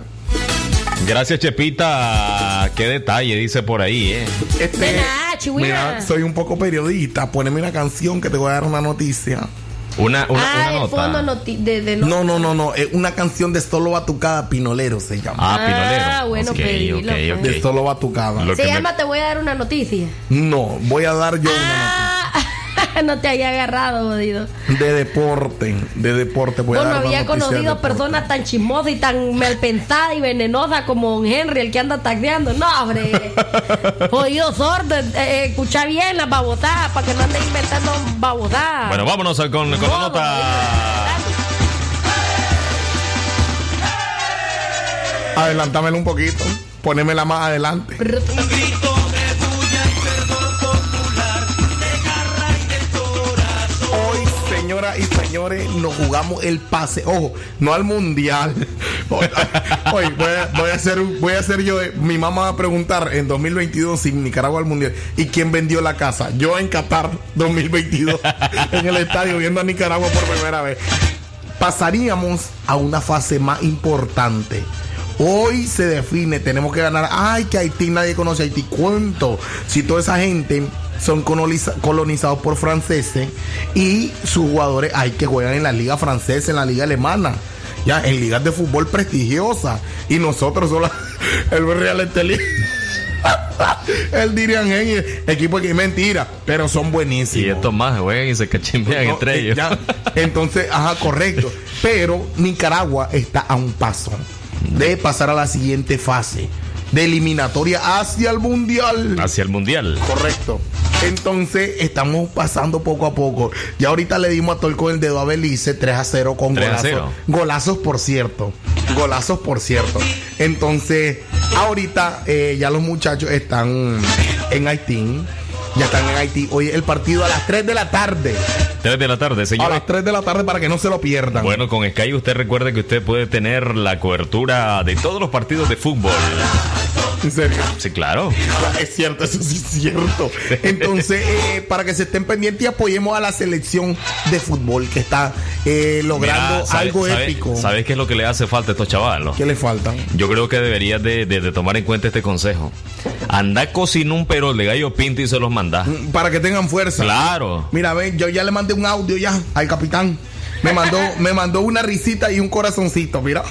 Gracias, Chepita. Qué detalle, dice por ahí, ¿eh? Este, mira, soy un poco periodista. Poneme una canción que te voy a dar una noticia. Una, una, ah, una el nota. fondo noti- de, de No, no, no, no. Es una canción de Solo Batucada Pinolero se llama. Ah, Pinolero. Ah, bueno, Ok, pedilo, ok, pues. ok. De Solo Batucada. Lo Se que me- llama Te voy a dar una noticia. No, voy a dar yo una no te haya agarrado, jodido. de deporte. De deporte. Voy no había conocido personas tan chismosas y tan malpensadas y venenosas como don Henry, el que anda taxeando. No, hombre. Jodido sordo. eh, eh, escucha bien las babosadas para que no anden inventando babosadas. Bueno, vámonos con, con la nota. Adelántamelo un poquito. Ponémela más adelante. Hoy, señoras y señores, nos jugamos el pase. Ojo, no al mundial. Hoy, voy, a, hacer, voy a hacer yo. eh, Mi mamá va a preguntar en 2022 si Nicaragua al mundial. ¿Y quién vendió la casa? Yo en Qatar 2022, en el estadio, viendo a Nicaragua por primera vez. Pasaríamos a una fase más importante. Hoy se define, tenemos que ganar. Ay, que Haití nadie conoce Haití. ¿Cuánto? Si toda esa gente son coloniza- colonizados por franceses y sus jugadores hay que juegan en la liga francesa, en la liga alemana, ya en ligas de fútbol prestigiosas. Y nosotros solo el Real Estelí. Él dirían, "Hey, equipo que mentira, pero son buenísimos. Y estos más, güey, y se cachimbean No, entre eh, ellos. ya. Entonces, ajá, correcto. Pero Nicaragua está a un paso de pasar a la siguiente fase de eliminatoria hacia el mundial. Hacia el mundial. Correcto. Entonces, estamos pasando poco a poco. Ya ahorita le dimos a Tol con el dedo a Belice 3 a 0 con 3 a golazos. 0. Golazos, por cierto. Golazos, por cierto. Entonces, ahorita eh, ya los muchachos están en Haití. Ya están en Haití. Hoy el partido a las 3 de la tarde. 3 de la tarde, A señor. las 3 de la tarde para que no se lo pierdan. Bueno, con Sky usted recuerde que usted puede tener la cobertura de todos los partidos de fútbol. ¿En serio? Sí, claro. Es cierto, eso sí es cierto. Entonces, eh, para que se estén pendientes y apoyemos a la selección de fútbol que está eh, logrando Mira, ¿sabe- algo sabe- épico. ¿Sabes qué es lo que le hace falta a estos chavalos? ¿Qué le faltan? Yo creo que deberías de, de- de tomar en cuenta este consejo. Anda cocina un perol de gallo pinto y se los manda. Para que tengan fuerza. Claro. Mira, ven, yo ya le mandé un audio ya al capitán. Me mandó, me mandó una risita y un corazoncito. Mira,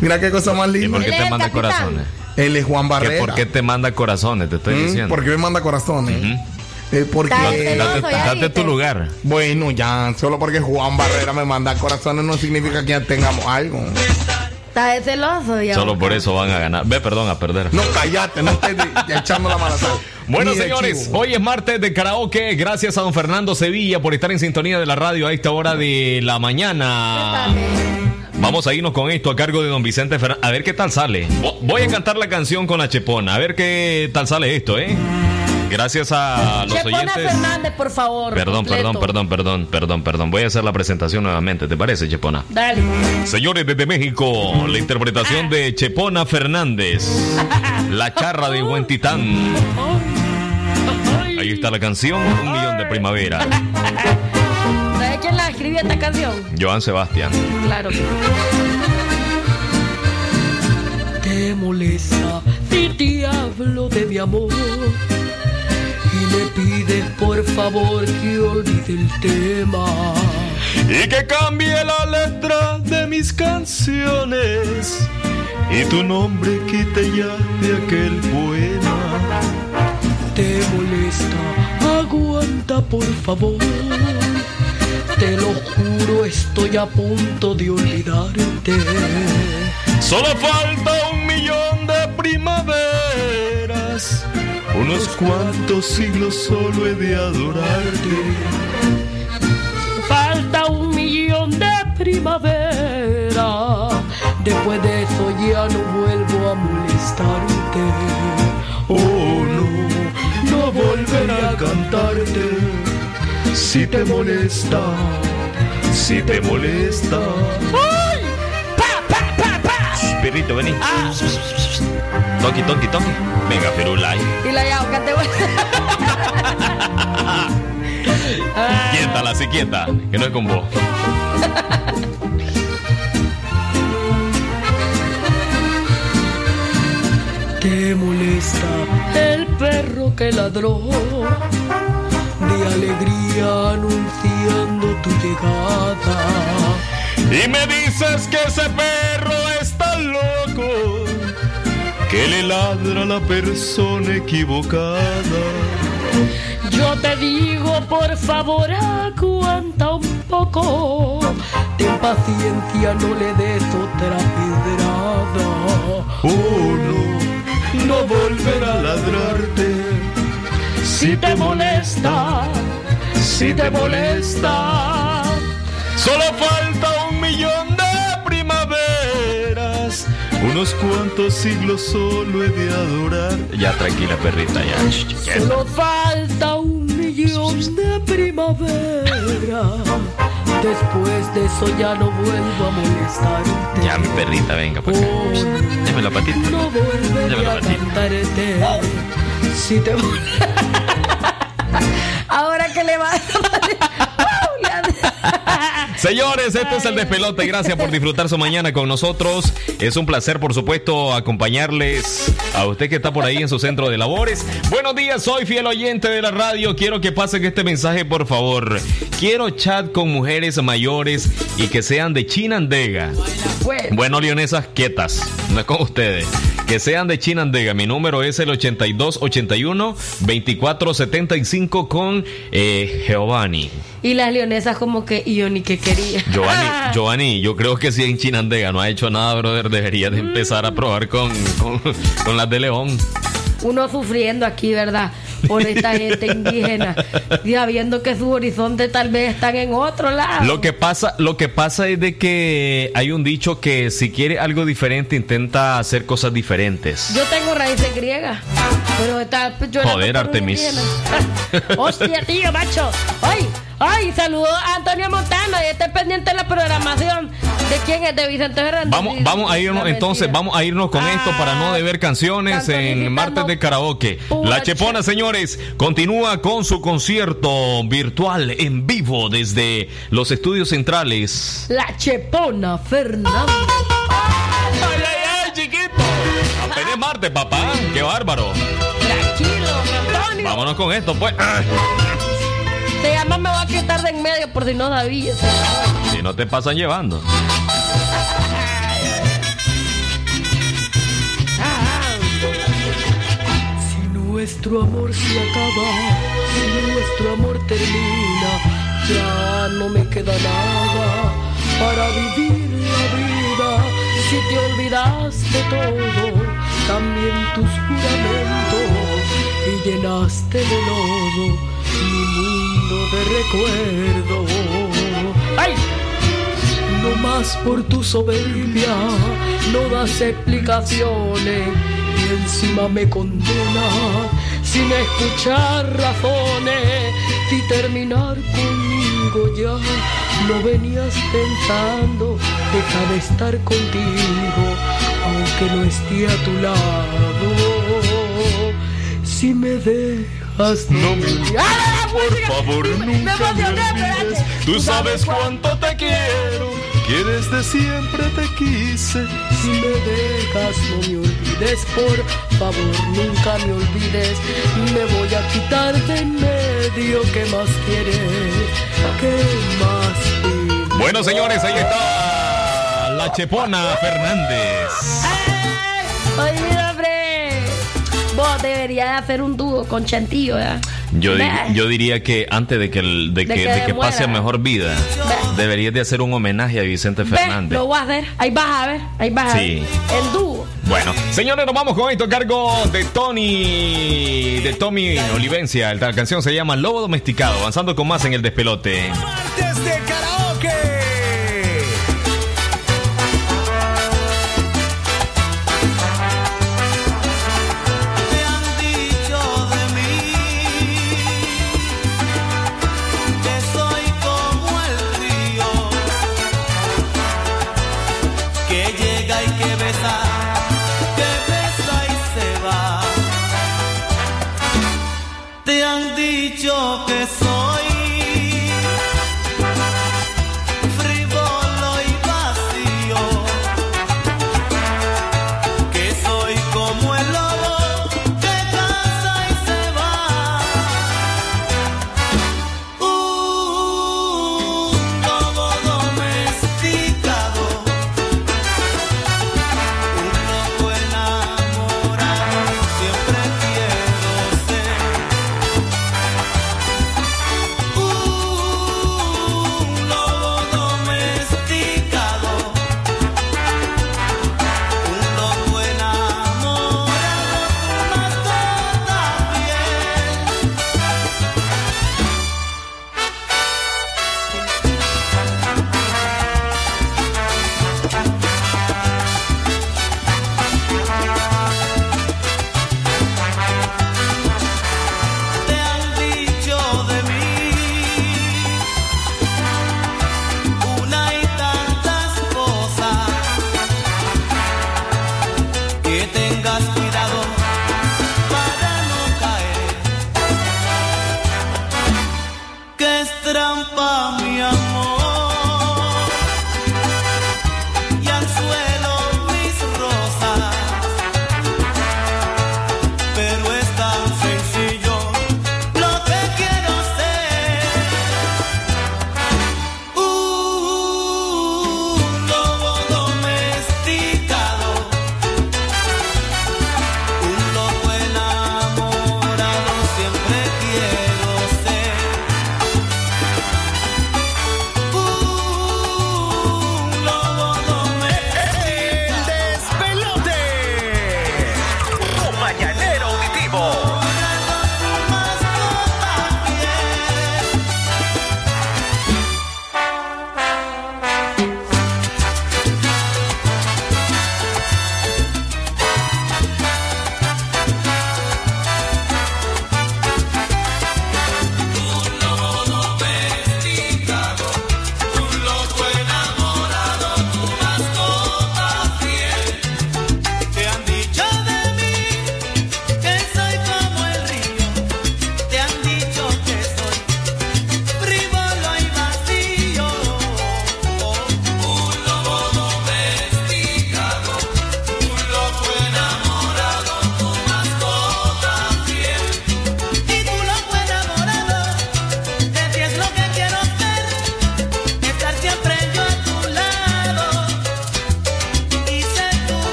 mira qué cosa más linda. ¿Y por qué te manda corazones? Él es Juan ¿Que Barrera. ¿Por qué te manda corazones? Te estoy Mm, diciendo. ¿Por qué me manda corazones? Eh, porque Date- date- date tu lugar. Bueno, ya, solo porque Juan Barrera me manda corazones no significa que ya tengamos algo. Estás de celoso ya. Solo por eso van a ganar. Ve, perdón, a perder. No, cállate, no estés echando la mala sal. Bueno, señores, chivo. hoy es martes de karaoke. Gracias a don Fernando Sevilla por estar en sintonía de la radio a esta hora de la mañana. Vamos a irnos con esto a cargo de don Vicente Fernández. A ver qué tal sale. Vo- Voy a cantar la canción con la chepona. A ver qué tal sale esto, ¿eh? Gracias a los Chepona oyentes. Fernández, por favor. Perdón, perdón, perdón, perdón, perdón, perdón. Voy a hacer la presentación nuevamente. ¿Te parece, Chepona? Dale. Señores desde México, la interpretación de Chepona Fernández, la charra de Buen Titán. Ahí está la canción, Un Millón de Primavera. ¿Sabes quién la escribió esta canción? Joan Sebastián. Claro. te molesta si te hablo de mi amor y me pides por favor que olvide el tema. Y que cambie la letra de mis canciones. Y tu nombre quite ya de aquel poema. te molesta aguanta por favor. Te lo juro estoy a punto de olvidarte. Solo falta un millón de primaveras, unos cuantos siglos solo he de adorarte. Falta un millón de primavera. Después de eso ya no vuelvo a molestarte. Oh no, no volveré a cantarte. Si te molesta, si te molesta. Perrito, vení. Toki, toki, toki. Venga, Firulai. Y la yauca te voy. Quiétala, así quieta, que no es con vos. Te molesta el perro que ladró de alegría anunciando tu llegada. Y me dices que ese perro está loco, que le ladra a la persona equivocada. Yo te digo, por favor, aguanta un poco. Ten paciencia, no le des otra pedrada. Oh, no, no volverá a ladrarte. Si te molesta, si te molesta. Solo falta un millón de primaveras. Unos cuantos siglos solo he de adorar. Ya, tranquila, perrita, ya. Solo falta un millón de primavera. Después de eso ya no vuelvo a molestarte. Ya, mi perrita, venga, pues. Dame la patita. No la a patita. cantarte. Si te Ahora que le va Señores, este es el despelote. Gracias por disfrutar su mañana con nosotros. Es un placer, por supuesto, acompañarles a usted que está por ahí en su centro de labores. Buenos días, soy fiel oyente de la radio. Quiero que pasen este mensaje, por favor. Quiero chat con mujeres mayores y que sean de Chinandega. Bueno, leonesas quietas, no es con ustedes. Que sean de Chinandega. Mi número es el 8281-2475 con eh, Giovanni. Y las leonesas como que y yo ni que quería. Giovanni, Giovanni, yo creo que si en Chinandega no ha hecho nada, brother, debería de empezar a probar con, con, con las de León. Uno sufriendo aquí, ¿verdad? Por esta gente indígena. Y sabiendo que su horizonte tal vez están en otro lado. Lo que pasa, lo que pasa es de que hay un dicho que si quiere algo diferente, intenta hacer cosas diferentes. Yo tengo raíces griegas. Pero está yo Joder, Artemis. indígena. Hostia, tío, macho. Ay, ay, saludo a Antonio Montana y esté pendiente de la programación. ¿De quién es? De Vicente Fernández. Vamos, vamos a irnos, entonces, vamos a irnos con esto para no deber canciones en martes de karaoke. La Chepona, señores, continúa con su concierto virtual en vivo desde los estudios centrales. La Chepona Fernández. ¡Ay, ay, ay, chiquito! Apenas martes, papá. ¡Qué bárbaro! Tranquilo, Antonio. Vámonos con esto, pues. Se llama Me voy a quitar de en medio por si no sabías. Si no te pasan llevando. Si nuestro amor se acaba, si nuestro amor termina, ya no me queda nada para vivir la vida. Si te olvidaste todo, también tus juramentos y llenaste de lodo mi mundo de recuerdo. ¡Ay! No más por tu soberbia, no das explicaciones y encima me condena sin escuchar razones y terminar conmigo ya. No venías pensando, deja de estar contigo, aunque no esté a tu lado. Si me dejas, no me Por favor, nunca me olvides. Tú sabes cuánto te quiero, que desde siempre te quise. Si me dejas, no me olvides, por favor, nunca me olvides. Me voy a quitar de en medio. ¿Qué más quieres? ¿Qué más pides? Bueno, señores, ahí está la Chepona Fernández. Oye, mira. Vos deberías de hacer un dúo con Chantillo, ¿verdad? Yo, yo diría que antes de que, el- de De que, que de que pase a mejor vida, deberías de hacer un homenaje a Vicente Ve, Fernández. lo voy a hacer. Ahí vas a ver. Ahí vas a Sí. ver. El dúo. Bueno, señores, nos vamos con esto a cargo de Tony, de Tommy Olivencia. La canción se llama Lobo Domesticado, avanzando con más en el despelote.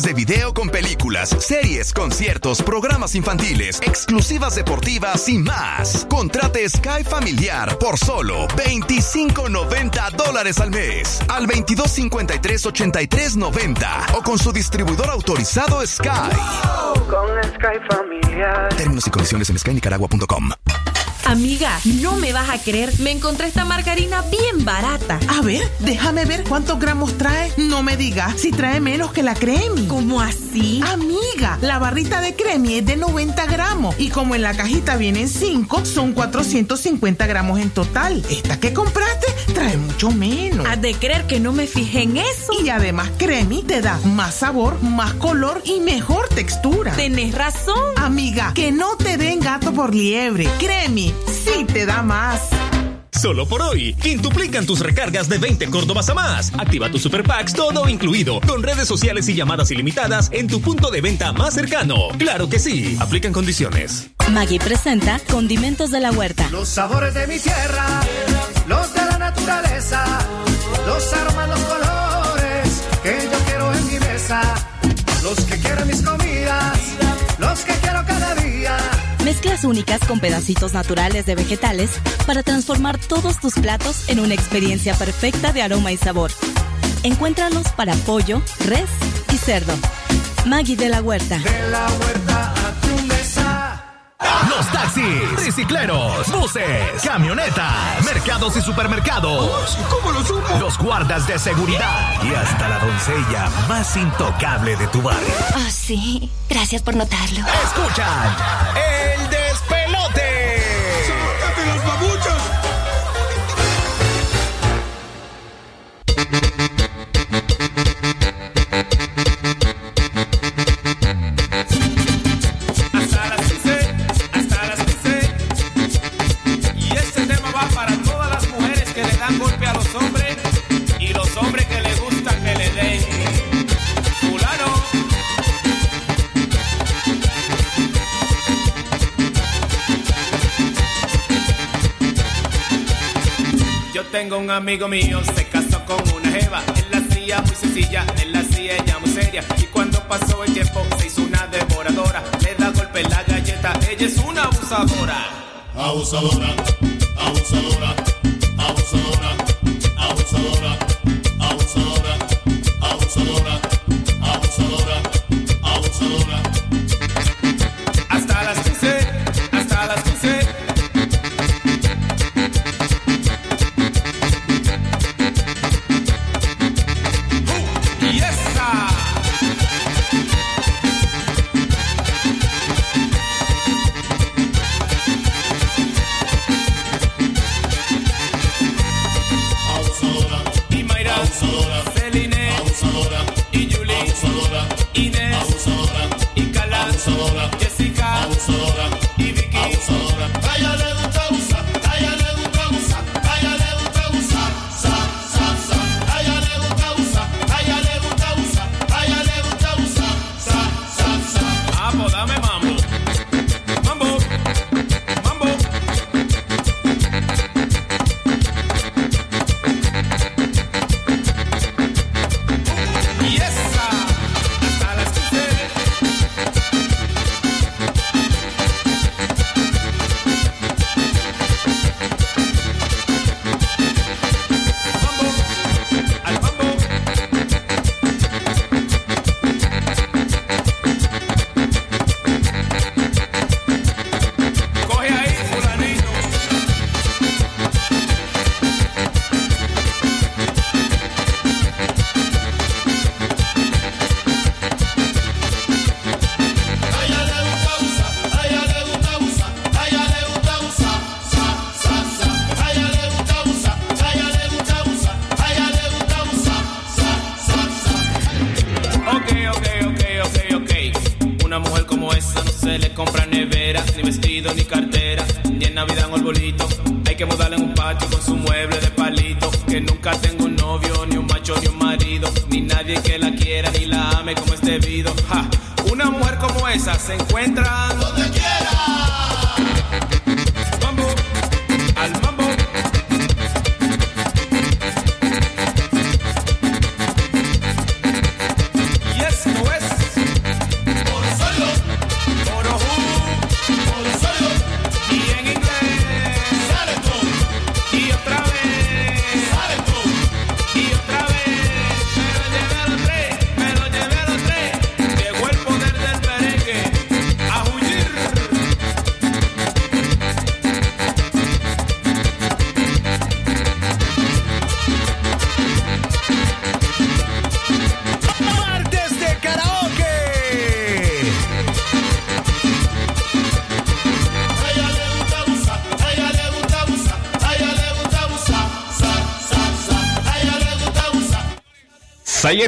de video con películas, series, conciertos, programas infantiles, exclusivas deportivas y más. Contrate Sky Familiar por solo 25.90 dólares al mes al 2253-8390 o con su distribuidor autorizado Sky. Con Sky Familiar. Términos y condiciones en skynicaragua.com. Amiga, no me vas a creer, me encontré esta margarina bien barata. A ver, déjame ver cuántos gramos trae. No me digas si trae menos que la crema. ¿Cómo así? Amiga la barrita de cremi es de 90 gramos y como en la cajita vienen 5, son 450 gramos en total. Esta que compraste trae mucho menos. Has de creer que no me fijé en eso. Y además cremi te da más sabor, más color y mejor textura. Tenés razón. Amiga, que no te den gato por liebre. Cremi, sí te da más. Solo por hoy, quintuplican tus recargas de 20 Córdobas a más. Activa tus super packs todo incluido, con redes sociales y llamadas ilimitadas en tu punto de venta más cercano. Claro que sí, aplican condiciones. Maggie presenta Condimentos de la Huerta. Los sabores de mi tierra, los de la naturaleza, los aromas, los colores que yo quiero en mi mesa, los que quiero en mis comidas, Mezclas únicas con pedacitos naturales de vegetales para transformar todos tus platos en una experiencia perfecta de aroma y sabor. Encuéntralos para pollo, res y cerdo. Maggie de la Huerta. De la huerta. Los taxis, tricicleros, buses, camionetas, mercados y supermercados. ¿Cómo lo supo? Los guardas de seguridad y hasta la doncella más intocable de tu barrio. Oh, sí. Gracias por notarlo. Escuchan el despelote. Tengo un amigo mío, se casó con una jeva. Él la hacía muy sencilla, él la hacía ella muy seria. Y cuando pasó el tiempo, se hizo una devoradora. Le da golpe la galleta, ella es una. Abusadora, abusadora, abusadora, abusadora, encuentra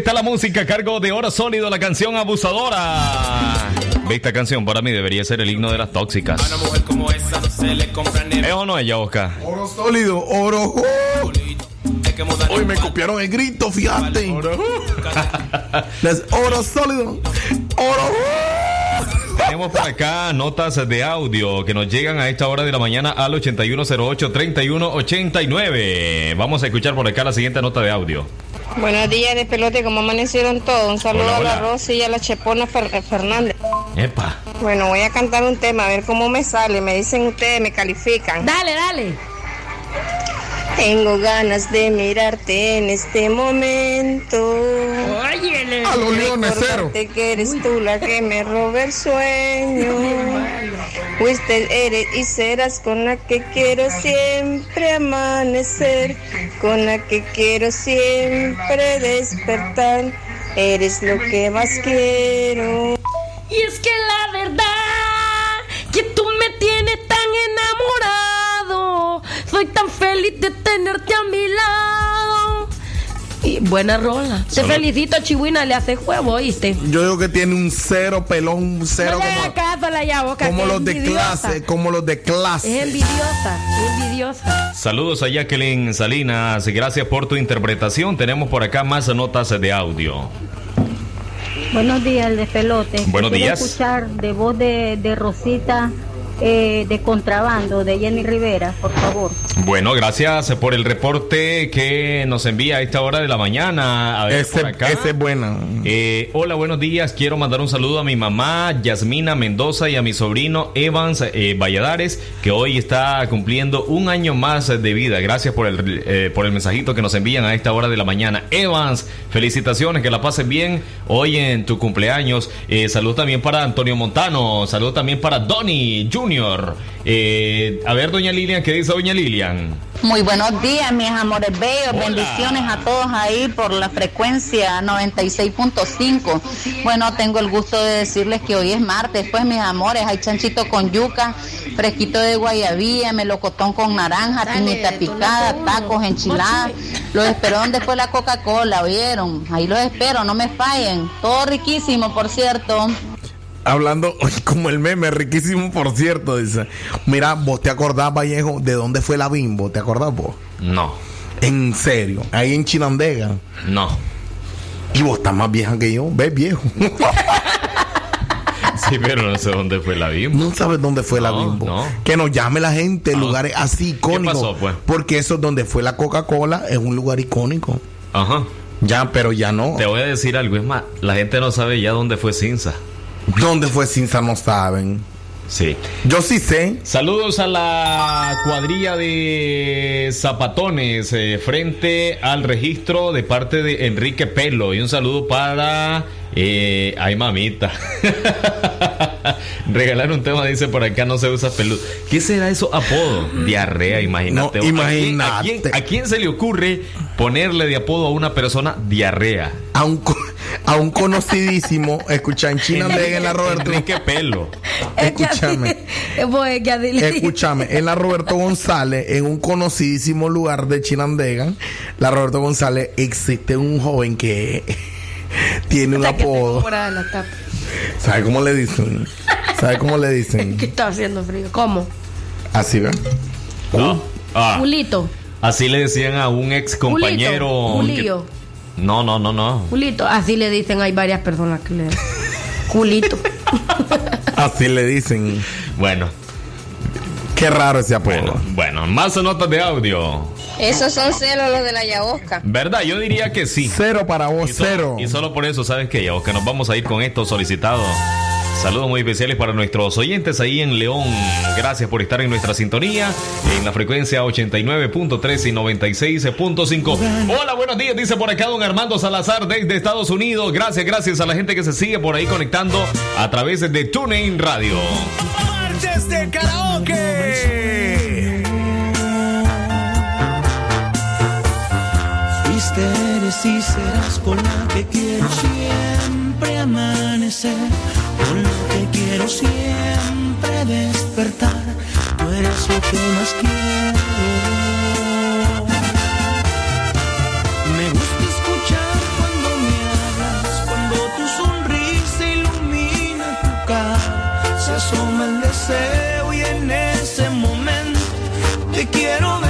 está la música a cargo de Oro Sólido, la canción abusadora. Esta canción para mí debería ser el himno de las tóxicas. A una mujer como esa no se le compra ¿Es o no ella, Oscar? Oro sólido, oro. Hoy me copiaron el grito, fíjate. Les- oro sólido, oro. Tenemos por acá notas de audio que nos llegan a esta hora de la mañana al 8108-3189. Vamos a escuchar por acá la siguiente nota de audio. Buenos días de pelote, ¿cómo amanecieron todos? Un saludo Hola, a la. Rosy y a la Chepona Fer- Fernández. Epa. Bueno, voy a cantar un tema, a ver cómo me sale. Me dicen ustedes, me califican. Dale, dale. Tengo ganas de mirarte en este momento. Óyele. A los leones que eres tú la que me roba el sueño. Fuiste, eres y serás con la que quiero siempre amanecer. Con la que quiero siempre despertar. Eres lo que más quiero. Y es que la verdad que tú me tienes tan enamorado. Soy tan feliz de tenerte a mi lado. Buena rola. Te felicito, Chihuina, le hace juego, ¿oíste? Yo digo que tiene un cero pelón, un cero no le como, hagas caso a la yaboca, como que los es de envidiosa. clase, como los de clase. Es envidiosa, envidiosa. Saludos a Jacqueline Salinas, gracias por tu interpretación. Tenemos por acá más notas de audio. Buenos días, el despelote. Buenos Quiero días. escuchar de voz de, de Rosita eh, de contrabando de Jenny Rivera, por favor. Bueno, gracias por el reporte que nos envía a esta hora de la mañana. A ver, Ese- por acá. ese es buena. Eh, hola, buenos días. Quiero mandar un saludo a mi mamá Yasmina Mendoza y a mi sobrino Evans eh, Valladares, que hoy está cumpliendo un año más de vida. Gracias por el, eh, por el mensajito que nos envían a esta hora de la mañana. Evans, felicitaciones, que la pasen bien hoy en tu cumpleaños. Eh, saludo también para Antonio Montano. Saludo también para Donny Junior. Eh, a ver, doña Lilian, ¿qué dice doña Lilian? Muy buenos días, mis amores bellos. Bendiciones a todos ahí por la frecuencia 96.5. Bueno, tengo el gusto de decirles que hoy es martes, pues mis amores, hay chanchito con yuca, fresquito de guayabía, melocotón con naranja, tinita picada, tacos, enchiladas. Los espero donde fue la Coca-Cola, ¿oyeron? Ahí los espero, no me fallen. Todo riquísimo, por cierto. Hablando como el meme, riquísimo por cierto, dice. Mira, vos te acordás, Vallejo, de dónde fue la bimbo, ¿te acordás vos? No. En serio, ahí en Chinandega. No. Y vos estás más vieja que yo, ves viejo. Sí, pero no sé dónde fue la bimbo. No sabes dónde fue la bimbo. no. Que nos llame la gente, lugares así icónicos. pasó, pues? Porque eso donde fue la Coca-Cola es un lugar icónico. Ajá. Ya, pero ya no. Te voy a decir algo, es más, la gente no sabe ya dónde fue Cinza. ¿Dónde fue Cinza? No saben. Sí. Yo sí sé. Saludos a la cuadrilla de zapatones eh, frente al registro de parte de Enrique Pelo. Y un saludo para... Eh, ay, mamita. Regalar un tema, dice por acá, no se usa peludo. ¿Qué será eso? Apodo. Diarrea, imagínate. No, ¿A quién- imagínate. ¿A quién, a quién se le ocurre ponerle de apodo a una persona diarrea? A un, co- a un conocidísimo, escucha, en Chinandega, en la Roberto. Enrique Pelo. Escúchame. Escúchame, en la Roberto González, en un conocidísimo lugar de Chinandega, la Roberto González, existe un joven que tiene un apodo. ¿Sabe cómo le dicen? ¿Sabe cómo le dicen? Que está haciendo frío. ¿Cómo? Así, ¿ven? Ah, ah. Julito. Así le decían a un ex compañero. Julio. No, no, no, no. Julito. Así le dicen, hay varias personas que le. Julito. Así le dicen. Bueno. Qué raro ese apodo. Bueno, bueno, más notas de audio. Esos son celos los de la Yaosca. ¿Verdad? Yo diría que sí. Cero para vos, Y solo- cero. Y solo por eso, ¿sabes qué? Que nos vamos a ir con esto solicitado. Saludos muy especiales para nuestros oyentes ahí en León. Gracias por estar en nuestra sintonía en la frecuencia 89.3 y 96.5. Hola, buenos días, dice por acá don Armando Salazar desde Estados Unidos. Gracias, gracias a la gente que se sigue por ahí conectando a través de TuneIn Radio. Martes de karaoke. Fuiste, eres y serás con la que quiero siempre amanecer, con lo que quiero siempre despertar, tú eres lo que más quiero. Me gusta escuchar cuando me hablas, cuando tu sonrisa ilumina tu cara, se asoma el deseo y en ese momento te quiero ver.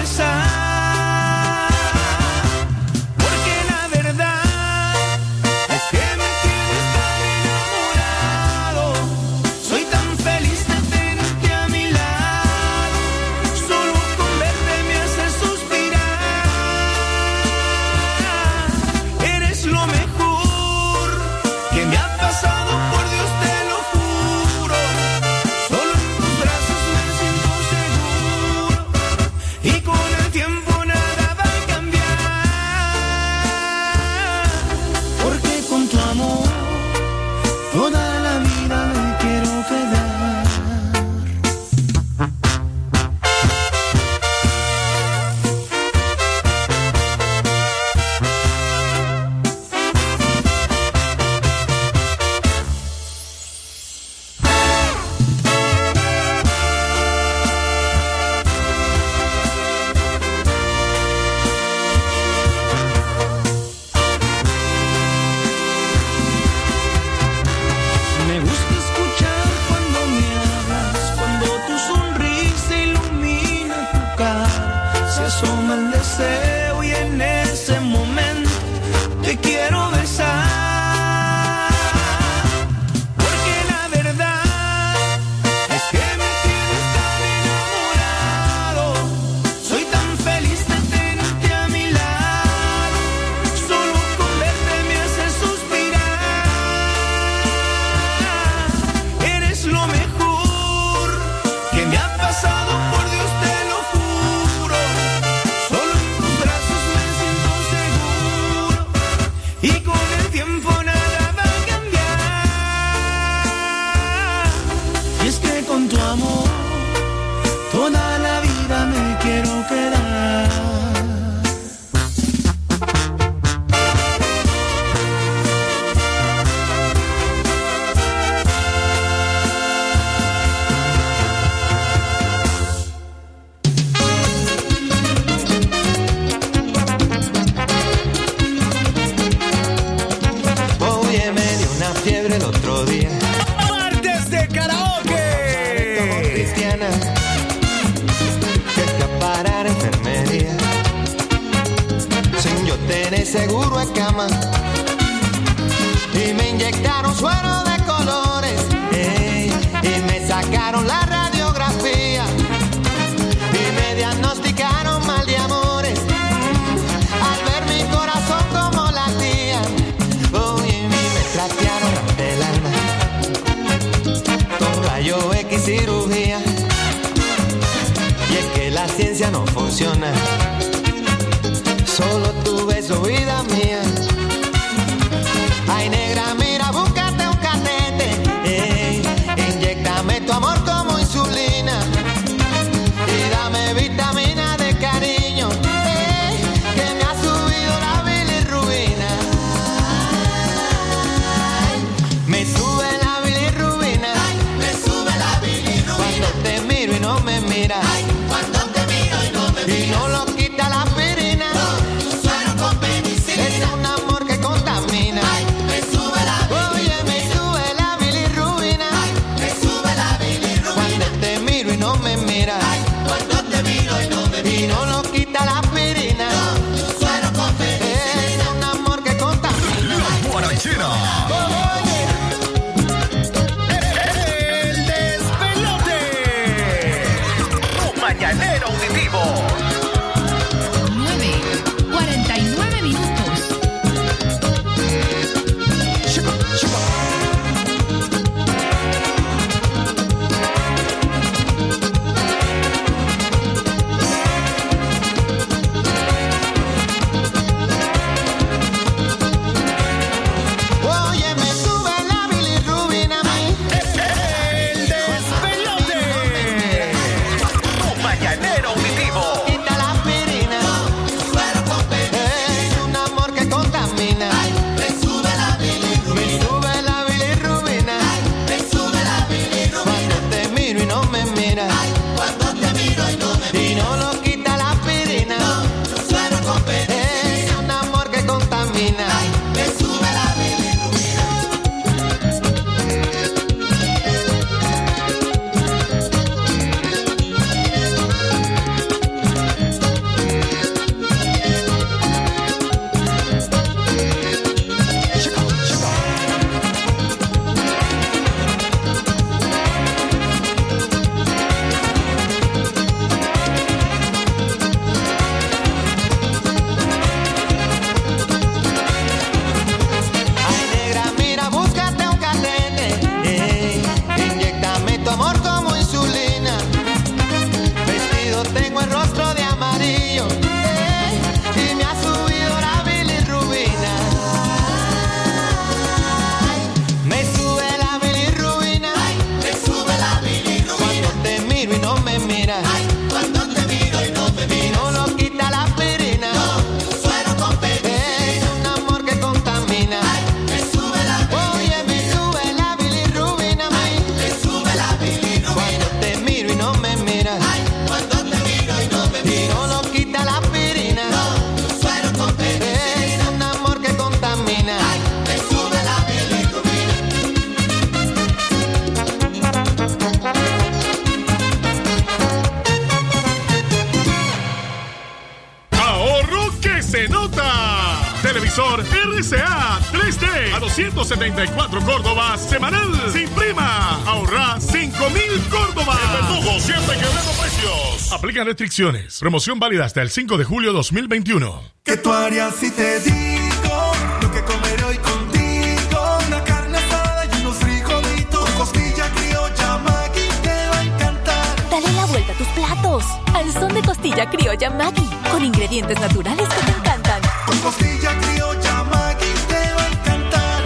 Restricciones. Promoción válida hasta el 5 de julio 2021. ¿Qué tú harías si te digo lo que comeré hoy contigo? Una carne asada y unos frijolitos, costilla criolla, Maggi, te va a encantar. Dale la vuelta a tus platos. Al son de costilla criolla Maggi. Con ingredientes naturales que te encantan. Con costilla criolla, Maggi, te va a encantar.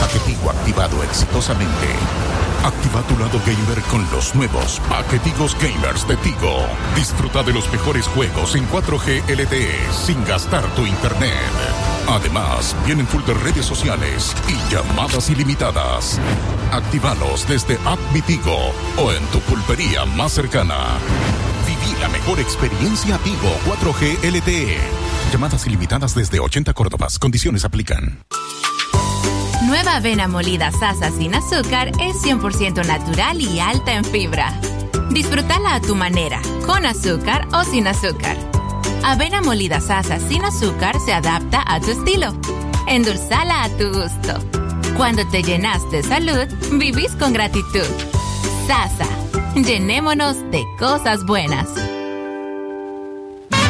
Paquetigo activado exitosamente. Activa tu lado gamer con los nuevos paquetigos gamers de Tigo. Disfruta de los mejores juegos en 4G LTE sin gastar tu internet. Además, vienen full de redes sociales y llamadas ilimitadas. Actívalos desde App Mi Tigo o en tu pulpería más cercana. Viví la mejor experiencia Tigo 4G LTE. Llamadas ilimitadas desde 80 Córdobas. Condiciones aplican. Nueva avena molida Sasa sin azúcar es 100% natural y alta en fibra. Disfrútala a tu manera, con azúcar o sin azúcar. Avena molida Sasa sin azúcar se adapta a tu estilo. Endulzala a tu gusto. Cuando te llenas de salud, vivís con gratitud. Sasa, llenémonos de cosas buenas.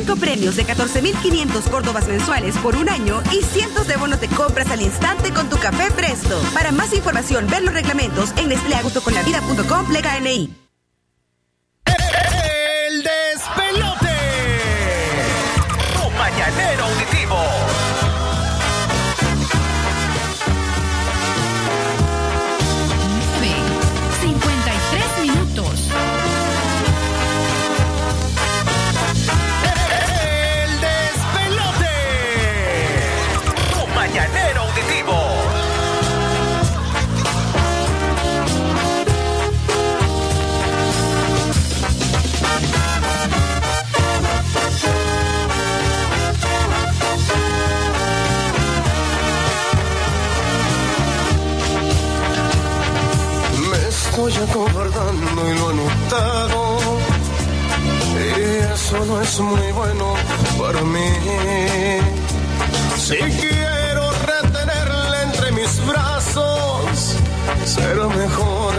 5 premios de 14.500 córdobas mensuales por un año y cientos de bonos de compras al instante con tu café Presto. Para más información, ver los reglamentos en nestleagustoconlavida.com, lega NI. No es muy bueno para mí. Si quiero retenerla entre mis brazos, será mejor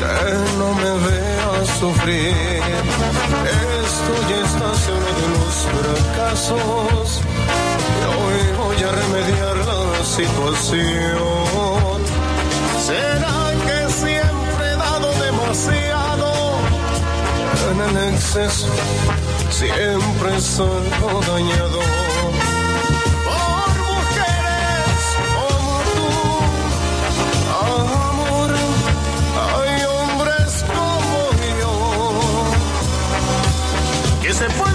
que no me vea sufrir. Esto ya está uno de los fracasos. Y hoy voy a remediar la situación. El exceso siempre salgo dañado. Por mujeres como tú, amor, hay hombres como yo que se pueden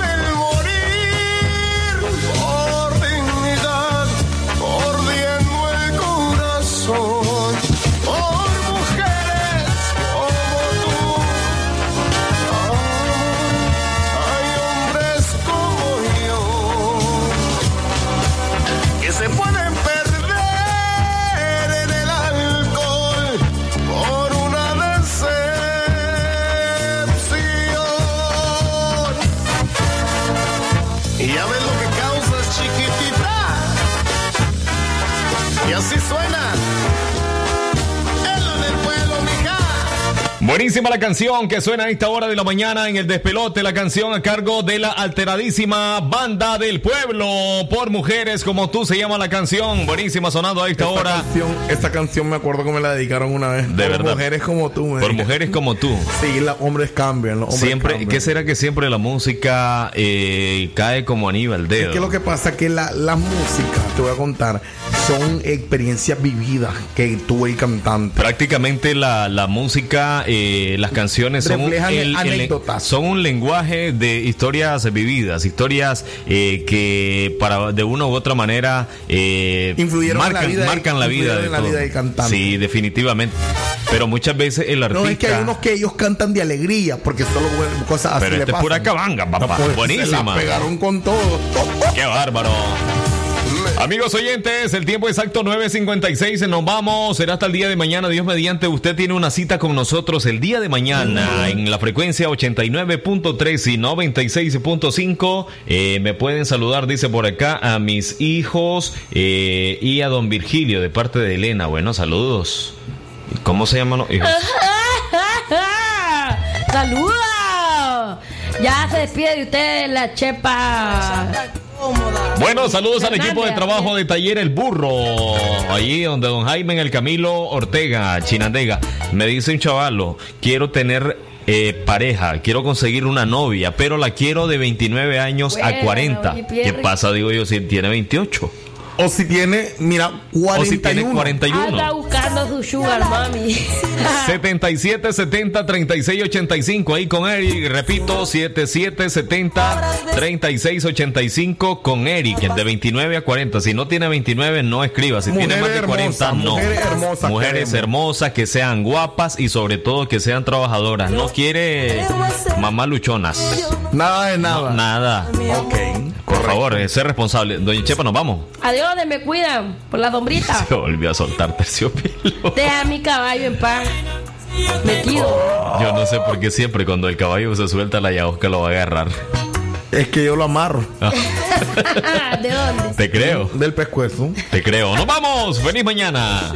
Buenísima la canción que suena a esta hora de la mañana en el despelote, la canción a cargo de la alteradísima banda del pueblo por mujeres como tú se llama la canción, buenísima sonando a esta, Esta hora. canción, esta canción me acuerdo que me la dedicaron una vez. De por verdad. mujeres como tú. me Por mujeres como tú. Sí, los hombres cambian. Los hombres Siempre, cambian. ¿qué será que siempre la música eh, cae como anillo al dedo? Es que lo que pasa es que la, la música, te voy a contar, son experiencias vividas que tuvo el cantante. Prácticamente la, la música, eh, las canciones son son un lenguaje de historias vividas, historias eh, que para de una u otra manera eh, Influyeron en la marcan, vida de- marcan la vida de en la todo. vida del cantante. Sí, definitivamente. Pero muchas veces el artista. No es que hay unos que ellos cantan de alegría, porque solo cosas así Pero le este es pura cabanga, papá. pues, Se Buenísima. la pegaron con todo. Qué bárbaro. Amigos oyentes, el tiempo exacto 9.56, nos vamos, será hasta el día de mañana, Dios mediante, usted tiene una cita con nosotros el día de mañana en la frecuencia 89.3 y 96.5, Eh, me pueden saludar, dice por acá, a mis hijos eh, y a don Virgilio de parte de Elena, bueno, saludos. ¿Cómo se llaman los hijos? ¡Saluda! Ya se despide de usted la chepa. Bueno, saludos al equipo de trabajo de Taller El Burro, allí donde don Jaime en el Camilo Ortega, Chinandega. Me dice un chavalo, quiero tener eh, pareja, quiero conseguir una novia, pero la quiero de 29 años a Bueno, 40. y Pierre. ¿Qué pasa, digo yo, si tiene 28? O si tiene, mira, 41. O si tiene 41. Anda buscando su sugar mami. 77 70 36 85 ahí con Eric repito 77 70 36 85 con Eric el de 29 a 40 si no tiene 29 no escriba. Si tiene Mujeres más de 40 hermosas, no. mujeres hermosas mujeres queremos. hermosas que sean guapas y sobre todo que sean trabajadoras. No quiere mamá luchonas. Nada de nada. Nada. Ok por favor eh, sé responsable. Doña Chepa nos vamos. Adiós, de me cuidan por la sombrita. se volvió a soltar terciopelo Deja mi caballo en paz. Metido. yo no sé por qué siempre cuando el caballo se suelta la yaosca lo va a agarrar Es que yo lo amarro. ¿De dónde? Te creo. Del pescuezo. Te creo. ¡Nos vamos! ¡Feliz mañana!